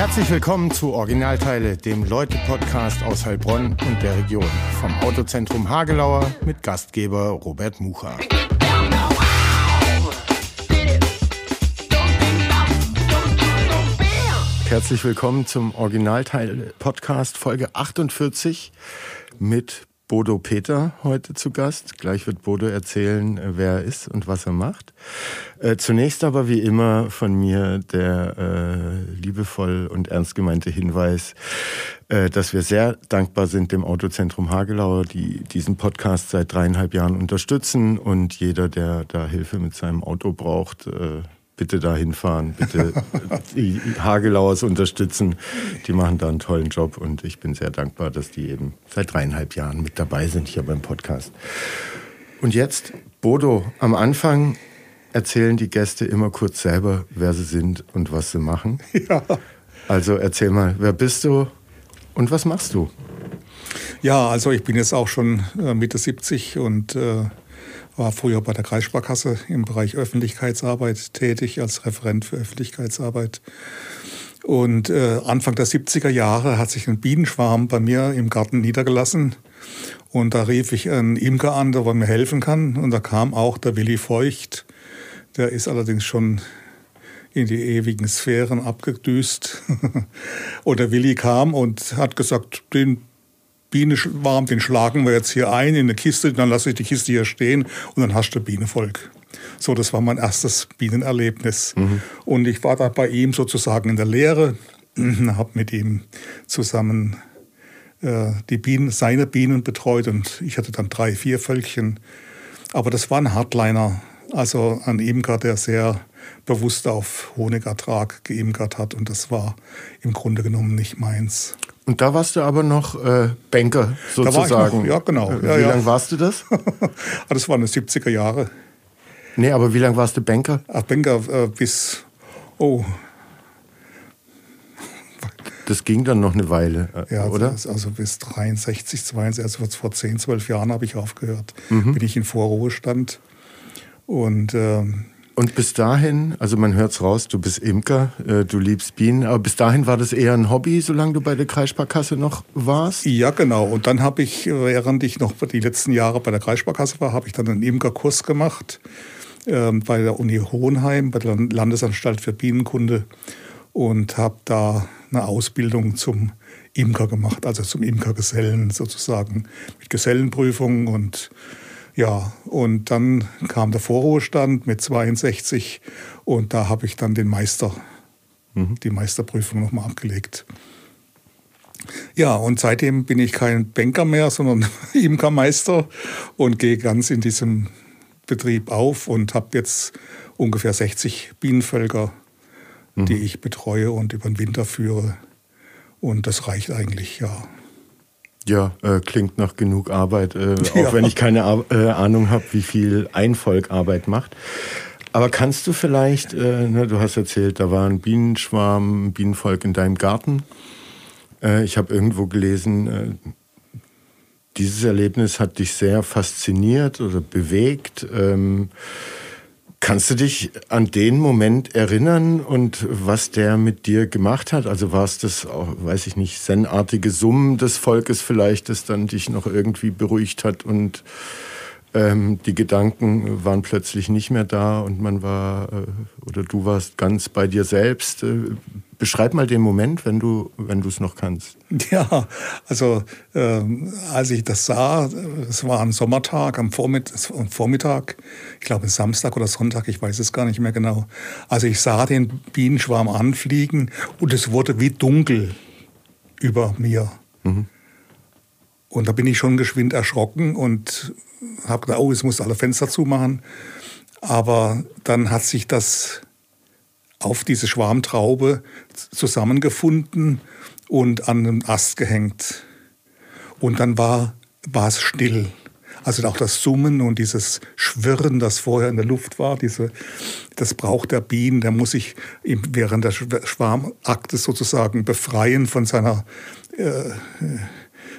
Herzlich willkommen zu Originalteile, dem Leute-Podcast aus Heilbronn und der Region. Vom Autozentrum Hagelauer mit Gastgeber Robert Mucha. Herzlich willkommen zum Originalteil-Podcast Folge 48 mit Bodo Peter heute zu Gast. Gleich wird Bodo erzählen, äh, wer er ist und was er macht. Äh, zunächst aber wie immer von mir der äh, liebevoll und ernst gemeinte Hinweis, äh, dass wir sehr dankbar sind dem Autozentrum Hagelau, die diesen Podcast seit dreieinhalb Jahren unterstützen und jeder, der da Hilfe mit seinem Auto braucht, äh, bitte da hinfahren, bitte die Hagelauers unterstützen. Die machen da einen tollen Job und ich bin sehr dankbar, dass die eben seit dreieinhalb Jahren mit dabei sind hier beim Podcast. Und jetzt, Bodo, am Anfang erzählen die Gäste immer kurz selber, wer sie sind und was sie machen. Ja. Also erzähl mal, wer bist du und was machst du? Ja, also ich bin jetzt auch schon äh, Mitte 70 und äh, war früher bei der Kreissparkasse im Bereich Öffentlichkeitsarbeit tätig, als Referent für Öffentlichkeitsarbeit. Und äh, Anfang der 70er Jahre hat sich ein Bienenschwarm bei mir im Garten niedergelassen. Und da rief ich einen Imker an, der mir helfen kann. Und da kam auch der Willi Feucht. Der ist allerdings schon in die ewigen Sphären abgedüst. und der Willi kam und hat gesagt, den Bienenschwarm, den schlagen wir jetzt hier ein in eine Kiste, dann lasse ich die Kiste hier stehen und dann hast du Bienenvolk. So, das war mein erstes Bienenerlebnis. Mhm. Und ich war da bei ihm sozusagen in der Lehre, habe mit ihm zusammen äh, die Bienen, seine Bienen betreut und ich hatte dann drei, vier Völkchen. Aber das war ein Hardliner, also ein Imker, der sehr bewusst auf Honigertrag geimkert hat und das war im Grunde genommen nicht meins. Und da warst du aber noch äh, Banker sozusagen. Noch, ja, genau. Äh, ja, wie ja. lange warst du das? Ah, das waren die 70er Jahre. Nee, aber wie lange warst du Banker? Ach, Banker äh, bis, oh. Das ging dann noch eine Weile, äh, ja, oder? Also bis 63, 62, also vor 10, 12 Jahren habe ich aufgehört. Mhm. Bin ich in Vorruhestand. Und ähm, und bis dahin, also man hört es raus, du bist Imker, äh, du liebst Bienen, aber bis dahin war das eher ein Hobby, solange du bei der Kreissparkasse noch warst? Ja, genau. Und dann habe ich, während ich noch die letzten Jahre bei der Kreissparkasse war, habe ich dann einen Imkerkurs gemacht äh, bei der Uni Hohenheim, bei der Landesanstalt für Bienenkunde und habe da eine Ausbildung zum Imker gemacht, also zum Imkergesellen sozusagen, mit Gesellenprüfungen und ja, und dann kam der Vorruhestand mit 62 und da habe ich dann den Meister, mhm. die Meisterprüfung nochmal abgelegt. Ja, und seitdem bin ich kein Banker mehr, sondern Imkermeister und gehe ganz in diesem Betrieb auf und habe jetzt ungefähr 60 Bienenvölker, mhm. die ich betreue und über den Winter führe. Und das reicht eigentlich, ja. Ja, äh, klingt nach genug Arbeit, äh, ja. auch wenn ich keine Ar äh, Ahnung habe, wie viel ein Volk Arbeit macht. Aber kannst du vielleicht, äh, ne, du hast erzählt, da war ein Bienenschwarm, ein Bienenvolk in deinem Garten. Äh, ich habe irgendwo gelesen, äh, dieses Erlebnis hat dich sehr fasziniert oder bewegt. Ähm, Kannst du dich an den Moment erinnern und was der mit dir gemacht hat? Also war es das, weiß ich nicht, zen-artige Summen des Volkes vielleicht, das dann dich noch irgendwie beruhigt hat und ähm, die Gedanken waren plötzlich nicht mehr da und man war äh, oder du warst ganz bei dir selbst. Äh, beschreib mal den Moment, wenn du wenn du es noch kannst. Ja, also äh, als ich das sah, es war ein Sommertag am Vormittag, Vormittag, ich glaube Samstag oder Sonntag, ich weiß es gar nicht mehr genau. Also ich sah den Bienenschwarm anfliegen und es wurde wie dunkel über mir. Mhm. Und da bin ich schon geschwind erschrocken und habe gedacht, oh, jetzt muss alle Fenster zumachen. Aber dann hat sich das auf diese Schwarmtraube zusammengefunden und an einem Ast gehängt. Und dann war, war es still. Also auch das Summen und dieses Schwirren, das vorher in der Luft war, diese, das braucht der Bienen, der muss sich während der Schwarmakte sozusagen befreien von seiner, äh,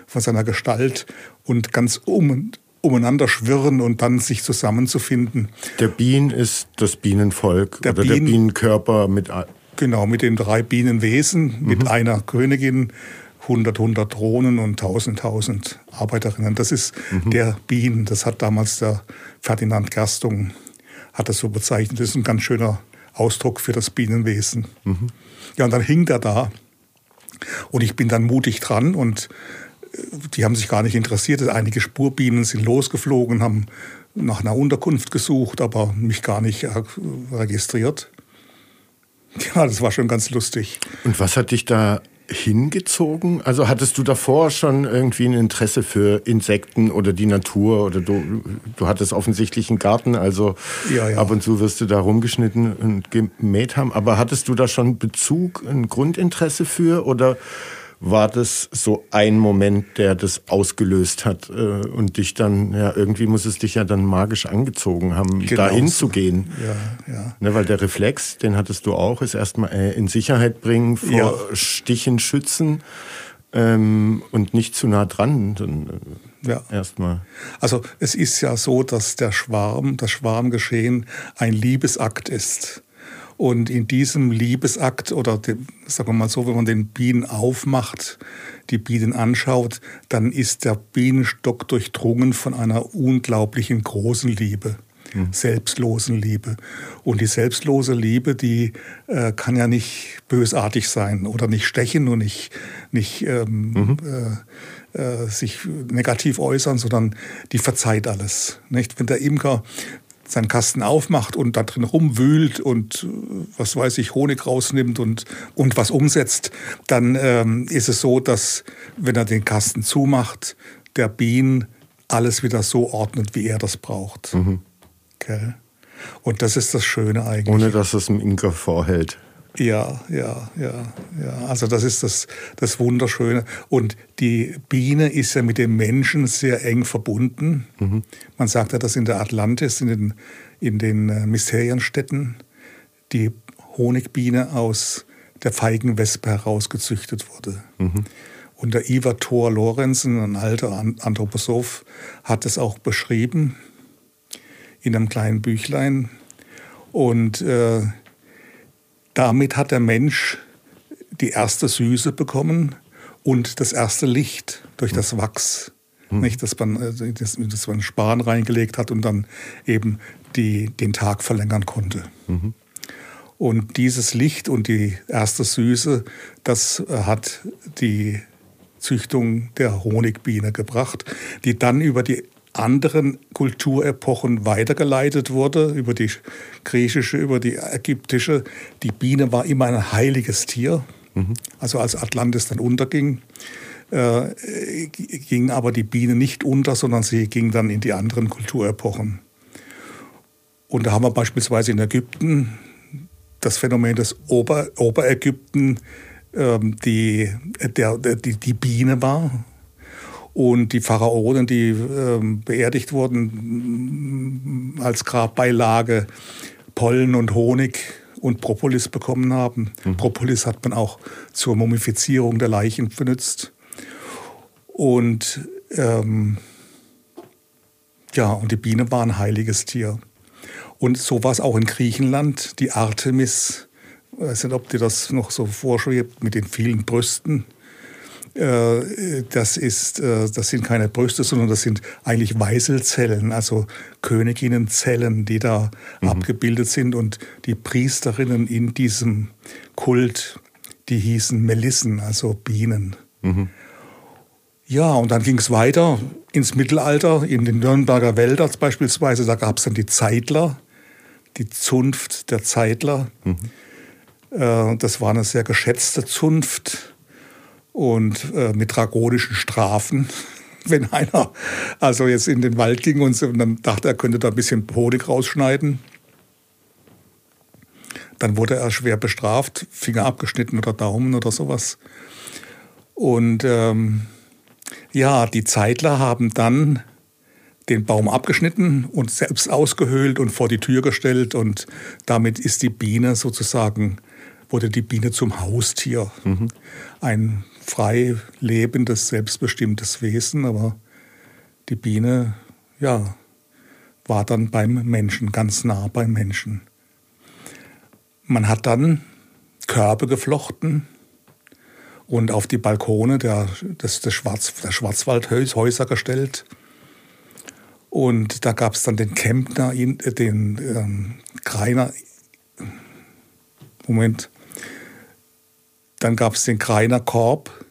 von seiner Gestalt und ganz um, umeinander schwirren und dann sich zusammenzufinden. Der Bien ist das Bienenvolk der oder Bien, der Bienenkörper mit Genau, mit den drei Bienenwesen, mhm. mit einer Königin, 100, 100 Drohnen und 1000, 1000 Arbeiterinnen. Das ist mhm. der Bienen. Das hat damals der Ferdinand Gerstung hat das so bezeichnet. Das ist ein ganz schöner Ausdruck für das Bienenwesen. Mhm. Ja, und dann hing der da. Und ich bin dann mutig dran und die haben sich gar nicht interessiert. Einige Spurbienen sind losgeflogen, haben nach einer Unterkunft gesucht, aber mich gar nicht äh, registriert. Ja, das war schon ganz lustig. Und was hat dich da hingezogen? Also hattest du davor schon irgendwie ein Interesse für Insekten oder die Natur oder du, du hattest offensichtlich einen Garten, also ja, ja. ab und zu wirst du da rumgeschnitten und gemäht haben. Aber hattest du da schon Bezug, ein Grundinteresse für oder war das so ein Moment, der das ausgelöst hat äh, und dich dann, ja, irgendwie muss es dich ja dann magisch angezogen haben, genau da hinzugehen. Ja, ja. Ne, weil der Reflex, den hattest du auch, ist erstmal äh, in Sicherheit bringen, vor ja. Stichen schützen ähm, und nicht zu nah dran. Dann, äh, ja. Erstmal. Also es ist ja so, dass der Schwarm, das Schwarmgeschehen ein Liebesakt ist. Und in diesem Liebesakt oder dem, sagen wir mal so, wenn man den Bienen aufmacht, die Bienen anschaut, dann ist der Bienenstock durchdrungen von einer unglaublichen großen Liebe. Mhm. selbstlosen Liebe. Und die selbstlose Liebe, die äh, kann ja nicht bösartig sein oder nicht stechen und nicht, nicht ähm, mhm. äh, äh, sich negativ äußern, sondern die verzeiht alles. Nicht? Wenn der Imker seinen Kasten aufmacht und da drin rumwühlt und äh, was weiß ich, Honig rausnimmt und, und was umsetzt, dann ähm, ist es so, dass wenn er den Kasten zumacht, der Bienen alles wieder so ordnet, wie er das braucht. Mhm. Okay. Und das ist das Schöne eigentlich. Ohne dass es dem Inka vorhält. Ja, ja, ja, ja. Also das ist das, das Wunderschöne. Und die Biene ist ja mit dem Menschen sehr eng verbunden. Mhm. Man sagt ja, dass in der Atlantis, in den, in den äh, Mysterienstädten, die Honigbiene aus der Feigenwespe herausgezüchtet wurde. Mhm. Und der Ivar Thor Lorenzen, ein alter Anthroposoph, hat es auch beschrieben in einem kleinen Büchlein. Und äh, damit hat der Mensch die erste Süße bekommen und das erste Licht durch das Wachs. Mhm. Nicht, dass man, äh, dass, dass man Span reingelegt hat und dann eben die, den Tag verlängern konnte. Mhm. Und dieses Licht und die erste Süße, das äh, hat die Züchtung der Honigbiene gebracht, die dann über die anderen Kulturepochen weitergeleitet wurde, über die griechische, über die ägyptische. Die Biene war immer ein heiliges Tier. Mhm. Also als Atlantis dann unterging, äh, ging aber die Biene nicht unter, sondern sie ging dann in die anderen Kulturepochen. Und da haben wir beispielsweise in Ägypten das Phänomen des Ober, Oberägypten, ähm, die, der, die, die Biene war, und die Pharaonen, die äh, beerdigt wurden, als Grabbeilage Pollen und Honig und Propolis bekommen haben. Mhm. Propolis hat man auch zur Mumifizierung der Leichen benutzt. Und ähm, ja, und die Biene war ein heiliges Tier. Und so war es auch in Griechenland. Die Artemis, ich weiß nicht, ob dir das noch so vorschwebt, mit den vielen Brüsten. Äh, das, ist, äh, das sind keine Brüste, sondern das sind eigentlich Weißelzellen, also Königinnenzellen, die da mhm. abgebildet sind. Und die Priesterinnen in diesem Kult, die hießen Melissen, also Bienen. Mhm. Ja, und dann ging es weiter ins Mittelalter, in den Nürnberger Wäldern beispielsweise. Da gab es dann die Zeitler, die Zunft der Zeitler. Mhm. Äh, das war eine sehr geschätzte Zunft und äh, mit dragonischen Strafen. Wenn einer also jetzt in den Wald ging und, so, und dann dachte, er könnte da ein bisschen Honig rausschneiden, dann wurde er schwer bestraft, Finger abgeschnitten oder Daumen oder sowas. Und ähm, ja, die Zeitler haben dann den Baum abgeschnitten und selbst ausgehöhlt und vor die Tür gestellt und damit ist die Biene sozusagen wurde die Biene zum Haustier. Mhm. Ein frei lebendes, selbstbestimmtes Wesen, aber die Biene, ja, war dann beim Menschen, ganz nah beim Menschen. Man hat dann Körbe geflochten und auf die Balkone der, des, des Schwarz, der Schwarzwaldhäuser gestellt. Und da gab es dann den Kempner, den ähm, Greiner, Moment, dann gab es den Greiner Korb.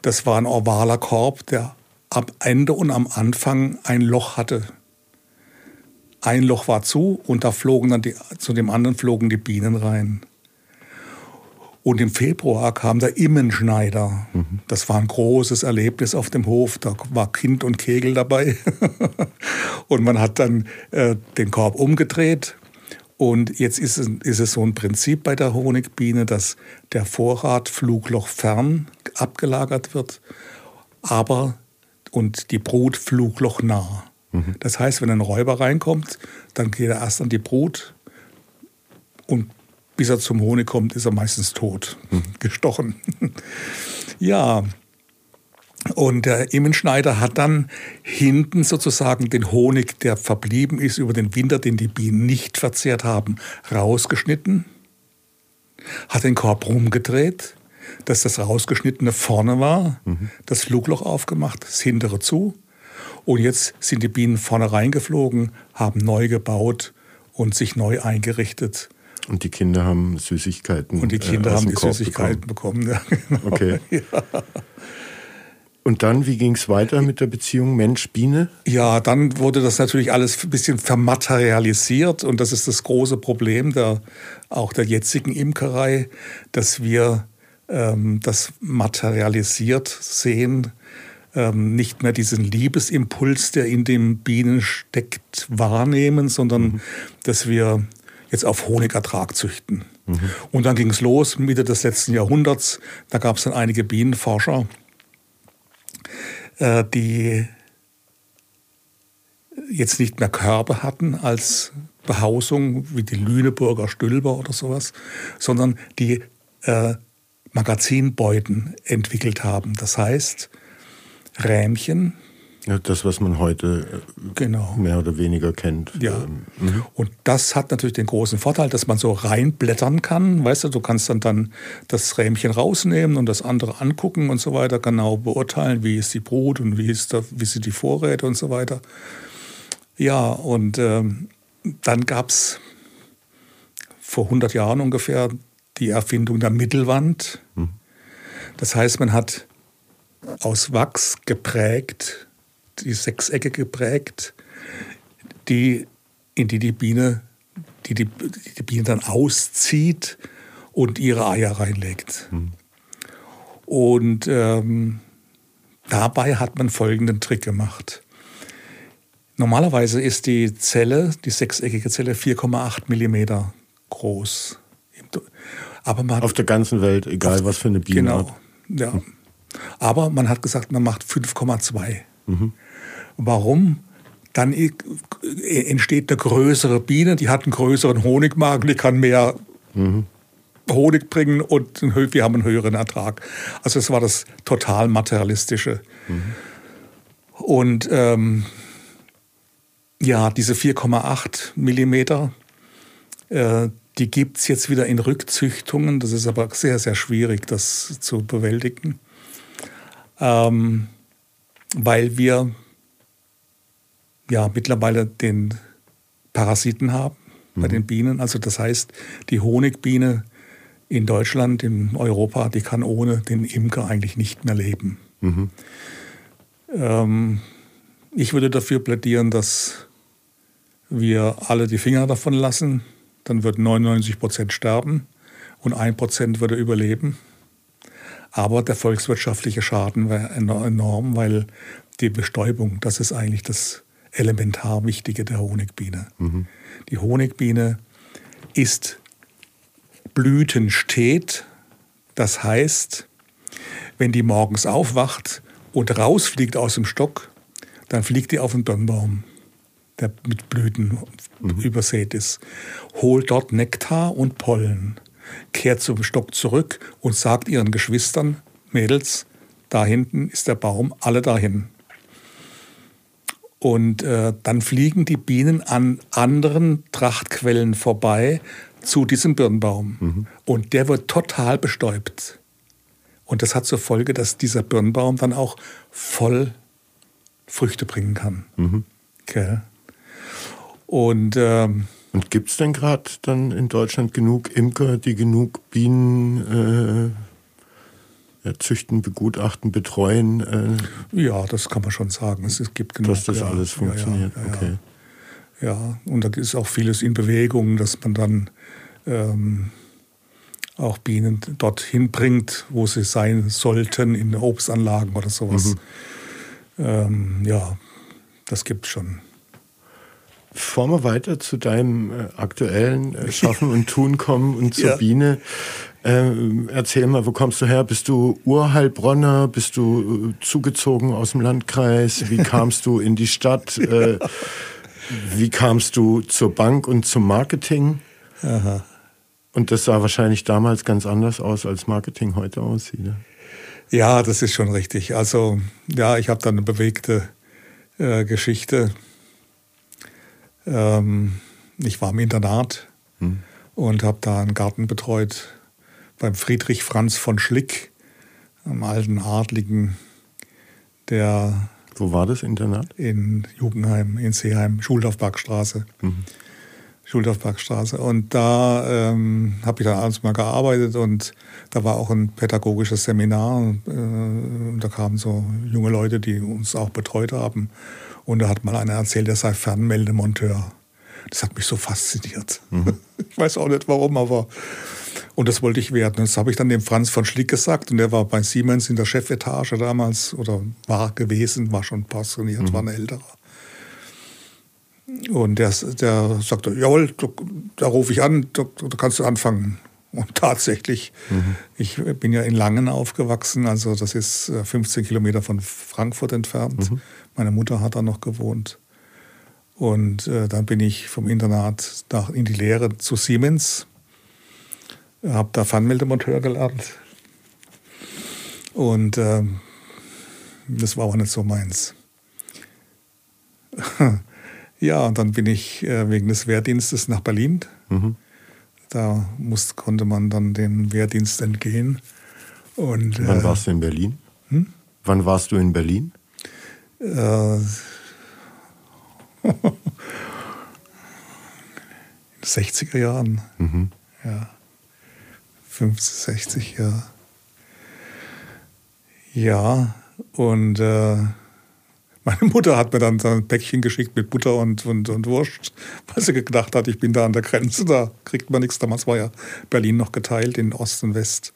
Das war ein ovaler Korb, der am Ende und am Anfang ein Loch hatte. Ein Loch war zu und da flogen dann die, zu dem anderen flogen die Bienen rein. Und im Februar kam der Immenschneider. Mhm. Das war ein großes Erlebnis auf dem Hof. Da war Kind und Kegel dabei. und man hat dann äh, den Korb umgedreht. Und jetzt ist es, ist es so ein Prinzip bei der Honigbiene, dass der Vorrat Flugloch fern abgelagert wird, aber und die Brut Flugloch nah. Mhm. Das heißt, wenn ein Räuber reinkommt, dann geht er erst an die Brut und bis er zum Honig kommt, ist er meistens tot, mhm. gestochen. ja, und der Immenschneider hat dann hinten sozusagen den Honig, der verblieben ist über den Winter, den die Bienen nicht verzehrt haben, rausgeschnitten, hat den Korb rumgedreht, dass das rausgeschnittene vorne war, mhm. das Flugloch aufgemacht, das hintere zu. Und jetzt sind die Bienen vorne reingeflogen, haben neu gebaut und sich neu eingerichtet. Und die Kinder haben Süßigkeiten. Und die Kinder äh, haben die Korb Süßigkeiten bekommen. bekommen. Ja, genau. Okay. Ja. Und dann, wie ging es weiter mit der Beziehung Mensch-Biene? Ja, dann wurde das natürlich alles ein bisschen vermaterialisiert und das ist das große Problem der, auch der jetzigen Imkerei, dass wir ähm, das materialisiert sehen, ähm, nicht mehr diesen Liebesimpuls, der in den Bienen steckt, wahrnehmen, sondern mhm. dass wir jetzt auf Honigertrag züchten. Mhm. Und dann ging es los, Mitte des letzten Jahrhunderts. Da gab es dann einige Bienenforscher, die jetzt nicht mehr Körbe hatten als Behausung, wie die Lüneburger Stülper oder sowas, sondern die äh, Magazinbeuten entwickelt haben. Das heißt, Rähmchen, ja, das, was man heute äh, genau. mehr oder weniger kennt. Ja. Ähm, mhm. Und das hat natürlich den großen Vorteil, dass man so reinblättern kann. Weißt du, du kannst dann, dann das Rähmchen rausnehmen und das andere angucken und so weiter, genau beurteilen, wie ist die Brut und wie, ist da, wie sind die Vorräte und so weiter. Ja, und ähm, dann gab es vor 100 Jahren ungefähr die Erfindung der Mittelwand. Mhm. Das heißt, man hat aus Wachs geprägt die Sechsecke geprägt, die, in die die Biene, die, die, die Biene dann auszieht und ihre Eier reinlegt. Mhm. Und ähm, dabei hat man folgenden Trick gemacht. Normalerweise ist die Zelle, die sechseckige Zelle, 4,8 Millimeter groß. Aber man auf der ganzen Welt, egal was für eine Biene. Genau, ja. Hm. Aber man hat gesagt, man macht 5,2. Mhm. Warum? Dann entsteht eine größere Biene, die hat einen größeren Honigmagen, die kann mehr mhm. Honig bringen und wir haben einen höheren Ertrag. Also es war das total materialistische. Mhm. Und ähm, ja, diese 4,8 Millimeter, äh, die gibt es jetzt wieder in Rückzüchtungen. Das ist aber sehr, sehr schwierig, das zu bewältigen. Ähm, weil wir ja mittlerweile den Parasiten haben mhm. bei den Bienen. Also das heißt, die Honigbiene in Deutschland, in Europa, die kann ohne den Imker eigentlich nicht mehr leben. Mhm. Ähm, ich würde dafür plädieren, dass wir alle die Finger davon lassen. Dann würden 99 Prozent sterben und ein Prozent würde überleben. Aber der volkswirtschaftliche Schaden wäre enorm, weil die Bestäubung, das ist eigentlich das elementar Wichtige der Honigbiene. Mhm. Die Honigbiene ist blütenstet. Das heißt, wenn die morgens aufwacht und rausfliegt aus dem Stock, dann fliegt die auf den Birnbaum, der mit Blüten mhm. übersät ist, holt dort Nektar und Pollen, kehrt zum Stock zurück und sagt ihren Geschwistern, Mädels, da hinten ist der Baum, alle dahin. Und äh, dann fliegen die Bienen an anderen Trachtquellen vorbei zu diesem Birnbaum. Mhm. Und der wird total bestäubt. Und das hat zur Folge, dass dieser Birnbaum dann auch voll Früchte bringen kann. Mhm. Okay. Und, ähm, Und gibt es denn gerade dann in Deutschland genug Imker, die genug Bienen äh, züchten, begutachten, betreuen? Äh, ja, das kann man schon sagen. Es, gibt genug. Dass das ja, alles funktioniert. Ja, ja, okay. Ja, und da ist auch vieles in Bewegung, dass man dann ähm, auch Bienen dorthin bringt, wo sie sein sollten, in Obstanlagen oder sowas. Mhm. Ähm, ja, das gibt es schon. Bevor wir weiter zu deinem äh, aktuellen äh, Schaffen und Tun kommen und zur ja. Biene, äh, erzähl mal, wo kommst du her? Bist du Urheilbronner? Bist du äh, zugezogen aus dem Landkreis? Wie kamst du in die Stadt? Äh, wie kamst du zur Bank und zum Marketing? Aha. Und das sah wahrscheinlich damals ganz anders aus, als Marketing heute aussieht. Ne? Ja, das ist schon richtig. Also ja, ich habe da eine bewegte äh, Geschichte. Ähm, ich war im Internat hm. und habe da einen Garten betreut beim Friedrich Franz von Schlick, einem alten Adligen, der wo war das Internat? In Jugendheim, in Seeheim, Schuldorfbergstraße. Mhm. Schuldorfbergstraße. Und da ähm, habe ich dann abends mal gearbeitet und da war auch ein pädagogisches Seminar. Äh, da kamen so junge Leute, die uns auch betreut haben. Und da hat mal einer erzählt, er sei Fernmeldemonteur. Das hat mich so fasziniert. Mhm. Ich weiß auch nicht warum, aber und das wollte ich werden. Das habe ich dann dem Franz von Schlick gesagt und der war bei Siemens in der Chefetage damals oder war gewesen, war schon pensioniert, mhm. war ein älterer. Und der, der sagte, jawohl, da, da rufe ich an, da, da, kannst du anfangen. Und tatsächlich, mhm. ich bin ja in Langen aufgewachsen, also das ist 15 äh, Kilometer von Frankfurt entfernt. Mhm. Meine Mutter hat da noch gewohnt. Und äh, dann bin ich vom Internat nach, in die Lehre zu Siemens habe da Fernmeldemonteur gelernt. Und äh, das war aber nicht so meins. ja, und dann bin ich äh, wegen des Wehrdienstes nach Berlin. Mhm. Da muss, konnte man dann dem Wehrdienst entgehen. Und, Wann äh, warst du in Berlin? Hm? Wann warst du in Berlin? Äh, in den 60er Jahren. Mhm. Ja. 50, 60, ja. Ja, und äh, meine Mutter hat mir dann ein Päckchen geschickt mit Butter und, und, und Wurst, weil sie gedacht hat, ich bin da an der Grenze, da kriegt man nichts. Damals war ja Berlin noch geteilt in Ost und West.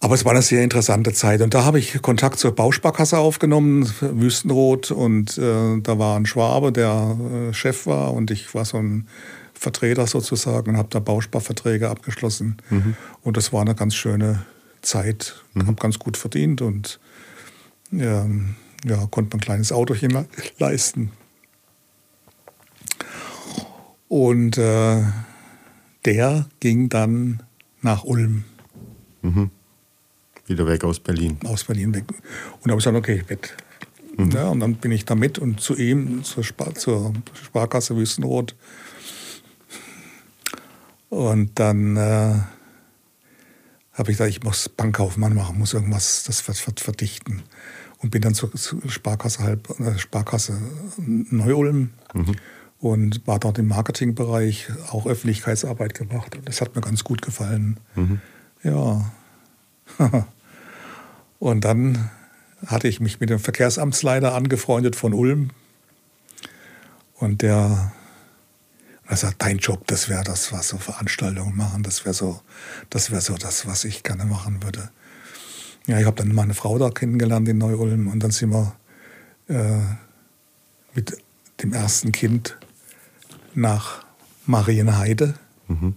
Aber es war eine sehr interessante Zeit. Und da habe ich Kontakt zur Bausparkasse aufgenommen, Wüstenrot. Und äh, da war ein Schwabe, der äh, Chef war. Und ich war so ein Vertreter sozusagen und habe da Bausparverträge abgeschlossen. Mhm. Und das war eine ganz schöne Zeit. Mhm. Habe ganz gut verdient und ja, ja, konnte ein kleines Autochen leisten. Und äh, der ging dann nach Ulm. Mhm. Wieder weg aus Berlin. Aus Berlin weg. Und da habe ich gesagt, okay, weg. Mhm. Ja, und dann bin ich da mit und zu ihm, zur, Spar zur Sparkasse Wüstenrot, und dann äh, habe ich gedacht, ich muss Bankkaufmann machen, muss irgendwas das verdichten. Und bin dann zur Sparkasse, halb, äh, Sparkasse Neu-Ulm mhm. und war dort im Marketingbereich, auch Öffentlichkeitsarbeit gemacht. Und das hat mir ganz gut gefallen. Mhm. Ja. und dann hatte ich mich mit dem Verkehrsamtsleiter angefreundet von Ulm. Und der also dein Job, das wäre das, was so Veranstaltungen machen, das wäre so, das wäre so das, was ich gerne machen würde. Ja, ich habe dann meine Frau da kennengelernt in Neu-Ulm und dann sind wir äh, mit dem ersten Kind nach Marienheide mhm.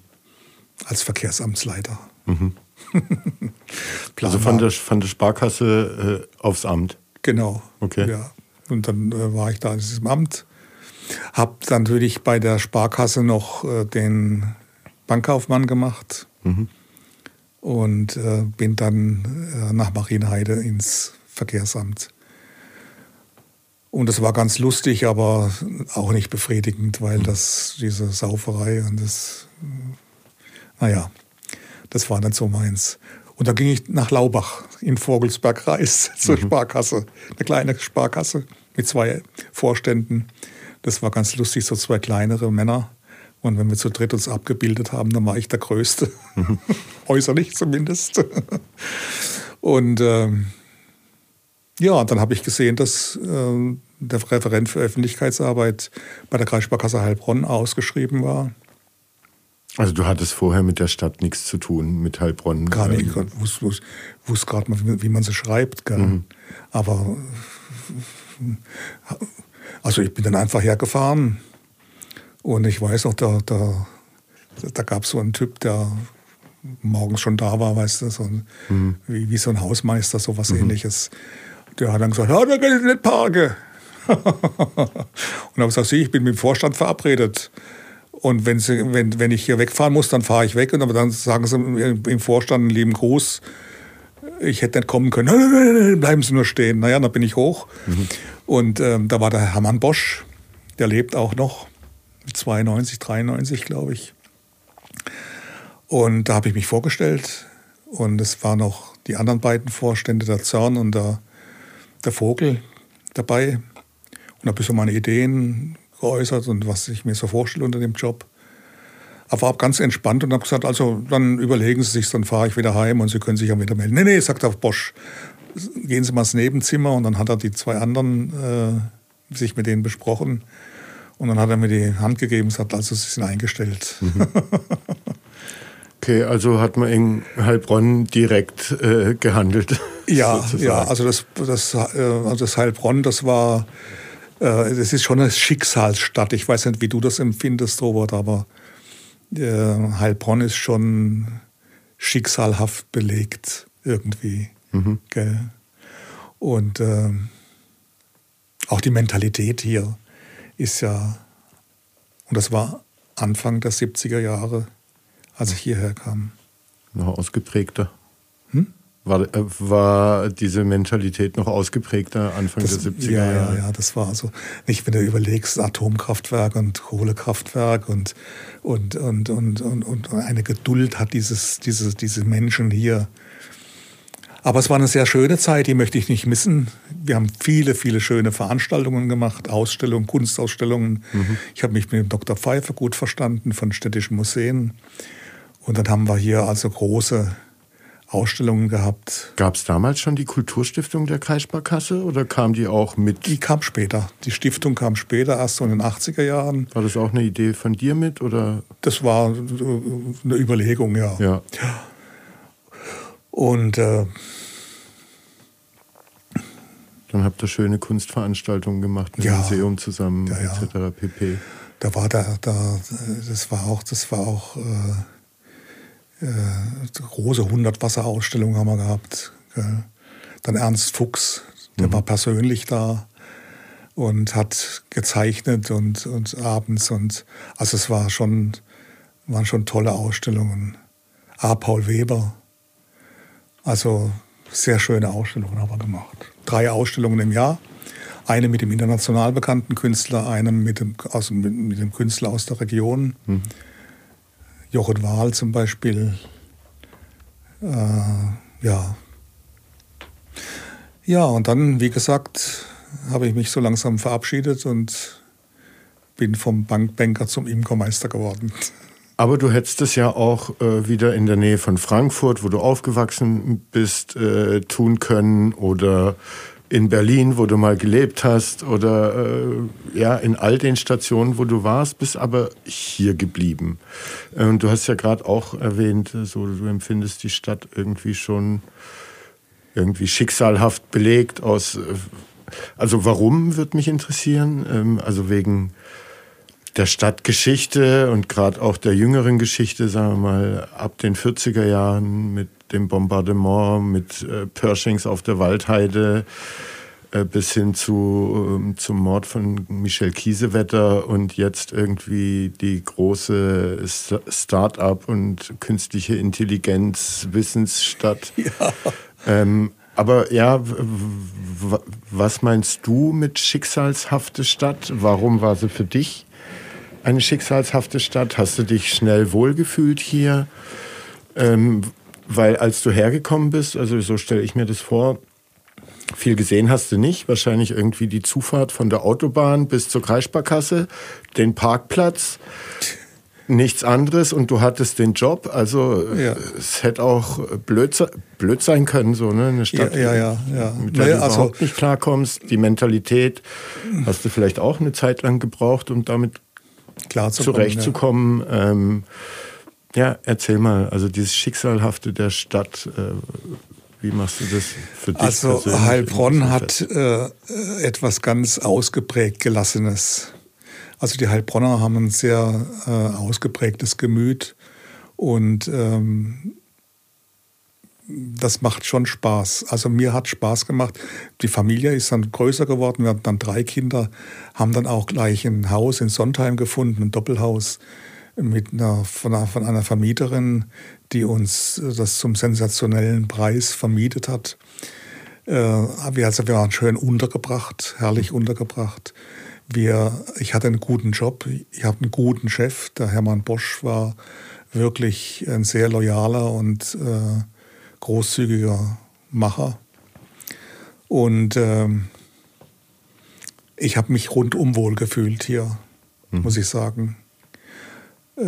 als Verkehrsamtsleiter. Mhm. also von der, von der Sparkasse äh, aufs Amt? Genau. Okay. Ja. Und dann äh, war ich da in diesem Amt habe dann natürlich bei der Sparkasse noch äh, den Bankkaufmann gemacht mhm. Und äh, bin dann äh, nach Marienheide ins Verkehrsamt. Und das war ganz lustig, aber auch nicht befriedigend, weil das, diese Sauferei und das, naja, das war dann so meins. Und da ging ich nach Laubach in Vogelsberg-Reis zur mhm. Sparkasse, eine kleine Sparkasse mit zwei Vorständen. Das war ganz lustig, so zwei kleinere Männer. Und wenn wir zu dritt uns abgebildet haben, dann war ich der Größte. Mhm. Äußerlich zumindest. Und ähm, ja, dann habe ich gesehen, dass äh, der Referent für Öffentlichkeitsarbeit bei der Kreissparkasse Heilbronn ausgeschrieben war. Also du hattest vorher mit der Stadt nichts zu tun, mit Heilbronn? Gar nicht. Ich wusste, wusste gerade mal, wie, wie, man sie schreibt. Mhm. Aber also ich bin dann einfach hergefahren und ich weiß noch, da, da, da gab es so einen Typ, der morgens schon da war, weißt du, so ein, mhm. wie, wie so ein Hausmeister, so was mhm. ähnliches. Der hat dann gesagt, ja, da kann ich nicht parken. und habe gesagt, ich bin mit dem Vorstand verabredet. Und wenn, sie, wenn, wenn ich hier wegfahren muss, dann fahre ich weg. Und aber dann sagen sie im Vorstand einen lieben Gruß. Ich hätte nicht kommen können. Nein, nein, nein, bleiben Sie nur stehen. Naja, dann bin ich hoch. Mhm. Und ähm, da war der Hermann Bosch. Der lebt auch noch. 92, 93, glaube ich. Und da habe ich mich vorgestellt. Und es waren noch die anderen beiden Vorstände, der Zorn und der, der Vogel dabei und habe so meine Ideen geäußert und was ich mir so vorstelle unter dem Job. Aber war ganz entspannt und habe gesagt, also dann überlegen Sie sich, dann fahre ich wieder heim und Sie können sich ja wieder melden. Nee, nee, sagt er Bosch, gehen Sie mal ins Nebenzimmer und dann hat er die zwei anderen äh, sich mit denen besprochen und dann hat er mir die Hand gegeben und sagt, also Sie sind eingestellt. Mhm. Okay, also hat man in Heilbronn direkt äh, gehandelt. Ja, sozusagen. ja, also das, das, äh, also das Heilbronn, das war, äh, das ist schon eine Schicksalsstadt. Ich weiß nicht, wie du das empfindest, Robert, aber äh, Heilbronn ist schon schicksalhaft belegt irgendwie. Mhm. Gell? Und äh, auch die Mentalität hier ist ja, und das war Anfang der 70er Jahre, als ich hierher kam. Noch ausgeprägter. Hm? War, äh, war diese Mentalität noch ausgeprägter Anfang das, der 70er ja, Jahre? Ja, ja, das war so. Nicht, wenn du überlegst, Atomkraftwerk und Kohlekraftwerk und, und, und, und, und, und eine Geduld hat dieses, diese, diese Menschen hier. Aber es war eine sehr schöne Zeit, die möchte ich nicht missen. Wir haben viele, viele schöne Veranstaltungen gemacht, Ausstellungen, Kunstausstellungen. Mhm. Ich habe mich mit dem Dr. Pfeiffer gut verstanden von städtischen Museen. Und dann haben wir hier also große Ausstellungen gehabt. Gab es damals schon die Kulturstiftung der Kreissparkasse oder kam die auch mit? Die kam später. Die Stiftung kam später, erst so in den 80er Jahren. War das auch eine Idee von dir mit? Oder? Das war eine Überlegung, ja. ja. Und äh, dann habt ihr schöne Kunstveranstaltungen gemacht mit ja, dem Museum zusammen, ja, ja. etc. pp. Da war da, da, das war auch, das war auch äh, äh, große 100 Wasserausstellungen haben wir gehabt. Gell? Dann Ernst Fuchs, der mhm. war persönlich da und hat gezeichnet und, und abends und also es war schon, waren schon tolle Ausstellungen. A. Paul Weber, also sehr schöne Ausstellungen haben wir gemacht. Drei Ausstellungen im Jahr. Eine mit dem international bekannten Künstler, eine mit dem, aus, mit, mit dem Künstler aus der Region. Mhm. Jochen Wahl zum Beispiel. Äh, ja. Ja, und dann, wie gesagt, habe ich mich so langsam verabschiedet und bin vom Bankbanker zum Imkermeister geworden. Aber du hättest es ja auch äh, wieder in der Nähe von Frankfurt, wo du aufgewachsen bist, äh, tun können oder in Berlin, wo du mal gelebt hast oder äh, ja in all den Stationen, wo du warst, bist aber hier geblieben. Äh, und du hast ja gerade auch erwähnt, äh, so du empfindest die Stadt irgendwie schon irgendwie schicksalhaft belegt aus. Äh, also warum wird mich interessieren? Ähm, also wegen der Stadtgeschichte und gerade auch der jüngeren Geschichte, sagen wir mal, ab den 40er Jahren mit dem Bombardement, mit äh, Pershings auf der Waldheide äh, bis hin zu, äh, zum Mord von Michel Kiesewetter und jetzt irgendwie die große Start-up und künstliche Intelligenz Wissensstadt. Ja. Ähm, Aber ja, was meinst du mit schicksalshafte Stadt? Warum war sie für dich eine schicksalshafte Stadt? Hast du dich schnell wohlgefühlt hier? Ähm, weil als du hergekommen bist, also so stelle ich mir das vor, viel gesehen hast du nicht. Wahrscheinlich irgendwie die Zufahrt von der Autobahn bis zur Kreissparkasse, den Parkplatz, nichts anderes und du hattest den Job. Also ja. es hätte auch blöd, blöd sein können, so ne? eine Stadt, ja, ja, ja, mit der naja, du also überhaupt nicht klarkommst. Die Mentalität hast du vielleicht auch eine Zeit lang gebraucht, um damit Klar zu zurechtzukommen. Ja. Ähm, ja, erzähl mal, also dieses Schicksalhafte der Stadt, äh, wie machst du das für dich? Also Heilbronn hat äh, etwas ganz ausgeprägt Gelassenes. Also die Heilbronner haben ein sehr äh, ausgeprägtes Gemüt und ähm, das macht schon Spaß. Also mir hat Spaß gemacht. Die Familie ist dann größer geworden. Wir hatten dann drei Kinder, haben dann auch gleich ein Haus in Sondheim gefunden, ein Doppelhaus mit einer, von, einer, von einer Vermieterin, die uns das zum sensationellen Preis vermietet hat. Äh, wir, also wir waren schön untergebracht, herrlich untergebracht. Wir, ich hatte einen guten Job, ich habe einen guten Chef. Der Hermann Bosch war wirklich ein sehr loyaler und äh, großzügiger Macher. Und äh, ich habe mich rundum wohl gefühlt hier, mhm. muss ich sagen. Äh,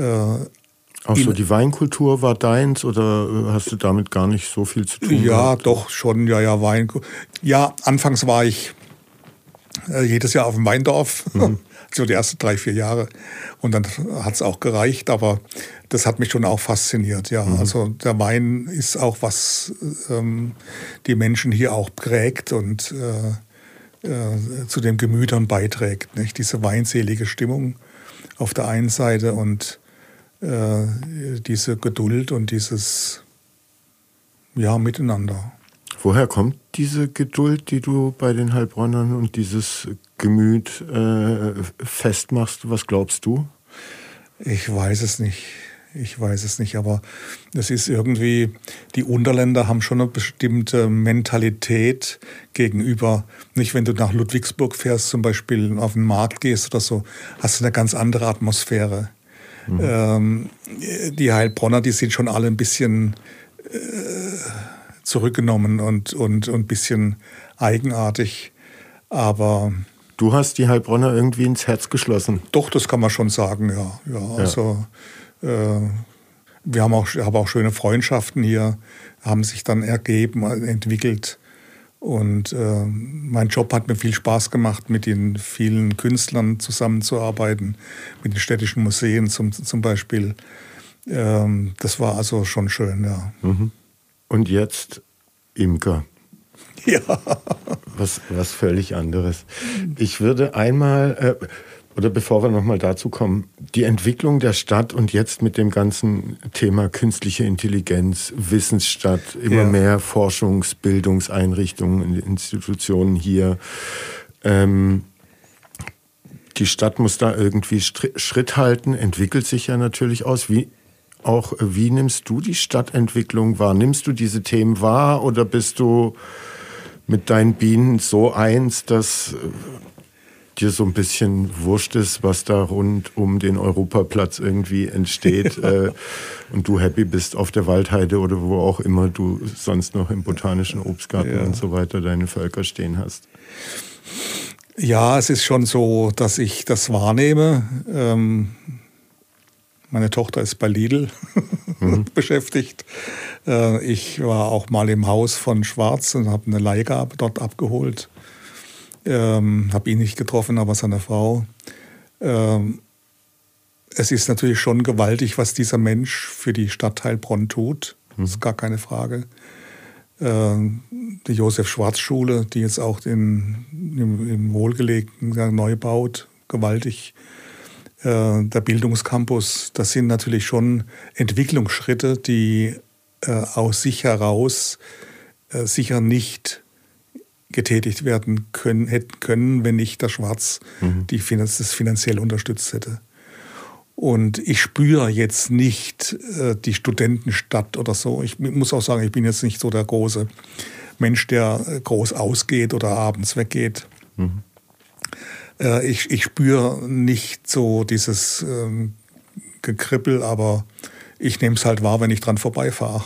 Auch so die Weinkultur war deins oder äh, hast du damit gar nicht so viel zu tun? Ja, gehabt? doch, schon, ja, ja, Wein. Ja, anfangs war ich äh, jedes Jahr auf dem Weindorf, mhm. so die ersten drei, vier Jahre. Und dann hat es auch gereicht, aber das hat mich schon auch fasziniert, ja. Mhm. Also der Wein ist auch was ähm, die Menschen hier auch prägt und äh, äh, zu den Gemütern beiträgt. Nicht? Diese weinselige Stimmung auf der einen Seite und äh, diese Geduld und dieses ja, Miteinander. Woher kommt diese Geduld, die du bei den Heilbronnern und dieses Gemüt äh, festmachst? Was glaubst du? Ich weiß es nicht. Ich weiß es nicht, aber es ist irgendwie, die Unterländer haben schon eine bestimmte Mentalität gegenüber, nicht wenn du nach Ludwigsburg fährst, zum Beispiel auf den Markt gehst oder so, hast du eine ganz andere Atmosphäre. Mhm. Ähm, die Heilbronner, die sind schon alle ein bisschen äh, zurückgenommen und, und, und ein bisschen eigenartig. Aber. Du hast die Heilbronner irgendwie ins Herz geschlossen. Doch, das kann man schon sagen, ja. ja, ja. Also, wir haben auch, haben auch schöne Freundschaften hier, haben sich dann ergeben, entwickelt. Und äh, mein Job hat mir viel Spaß gemacht, mit den vielen Künstlern zusammenzuarbeiten, mit den städtischen Museen zum, zum Beispiel. Ähm, das war also schon schön, ja. Mhm. Und jetzt Imker. Ja. Was, was völlig anderes. Ich würde einmal, äh, oder bevor wir nochmal dazu kommen, die Entwicklung der Stadt und jetzt mit dem ganzen Thema künstliche Intelligenz, Wissensstadt, immer ja. mehr Forschungs-, Bildungseinrichtungen, Institutionen hier. Ähm, die Stadt muss da irgendwie Schritt halten, entwickelt sich ja natürlich aus. Wie, auch, wie nimmst du die Stadtentwicklung wahr? Nimmst du diese Themen wahr oder bist du mit deinen Bienen so eins, dass äh, dir so ein bisschen wurscht ist, was da rund um den Europaplatz irgendwie entsteht äh, und du happy bist auf der Waldheide oder wo auch immer du sonst noch im botanischen Obstgarten ja. und so weiter deine Völker stehen hast? Ja, es ist schon so, dass ich das wahrnehme. Ähm, meine Tochter ist bei Lidl mhm. beschäftigt. Äh, ich war auch mal im Haus von Schwarz und habe eine Leihgabe dort abgeholt. Ähm, habe ihn nicht getroffen, aber seine Frau. Ähm, es ist natürlich schon gewaltig, was dieser Mensch für die Stadt Heilbronn tut. Mhm. Das ist gar keine Frage. Ähm, die Josef-Schwarz-Schule, die jetzt auch den, im, im Wohlgelegten neu baut, gewaltig äh, der Bildungscampus, das sind natürlich schon Entwicklungsschritte, die äh, aus sich heraus äh, sicher nicht getätigt werden können, hätten können, wenn nicht der Schwarz mhm. die Finanz, das finanziell unterstützt hätte. Und ich spüre jetzt nicht äh, die Studentenstadt oder so. Ich muss auch sagen, ich bin jetzt nicht so der große Mensch, der groß ausgeht oder abends weggeht. Mhm. Äh, ich, ich spüre nicht so dieses ähm, Gekribbel, aber ich nehme es halt wahr, wenn ich dran vorbeifahre.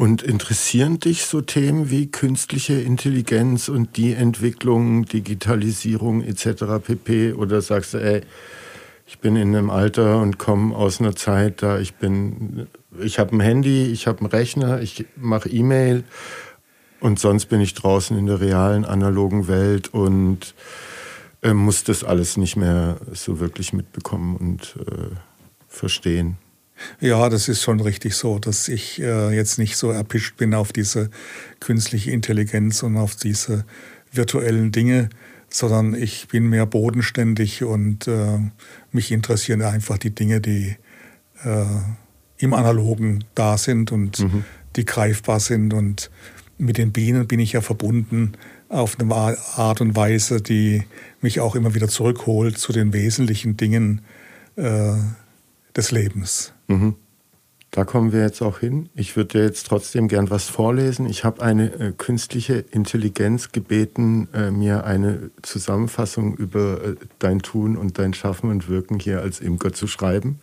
Und interessieren dich so Themen wie künstliche Intelligenz und die Entwicklung, Digitalisierung etc. pp? Oder sagst du, ey, ich bin in einem Alter und komme aus einer Zeit, da ich bin, ich habe ein Handy, ich habe einen Rechner, ich mache E-Mail und sonst bin ich draußen in der realen, analogen Welt und äh, muss das alles nicht mehr so wirklich mitbekommen und äh, verstehen. Ja, das ist schon richtig so, dass ich äh, jetzt nicht so erpischt bin auf diese künstliche Intelligenz und auf diese virtuellen Dinge, sondern ich bin mehr bodenständig und äh, mich interessieren einfach die Dinge, die äh, im Analogen da sind und mhm. die greifbar sind. Und mit den Bienen bin ich ja verbunden auf eine Art und Weise, die mich auch immer wieder zurückholt zu den wesentlichen Dingen äh, des Lebens. Mhm. Da kommen wir jetzt auch hin. Ich würde dir jetzt trotzdem gern was vorlesen. Ich habe eine äh, künstliche Intelligenz gebeten, äh, mir eine Zusammenfassung über äh, dein Tun und dein Schaffen und Wirken hier als Imker zu schreiben.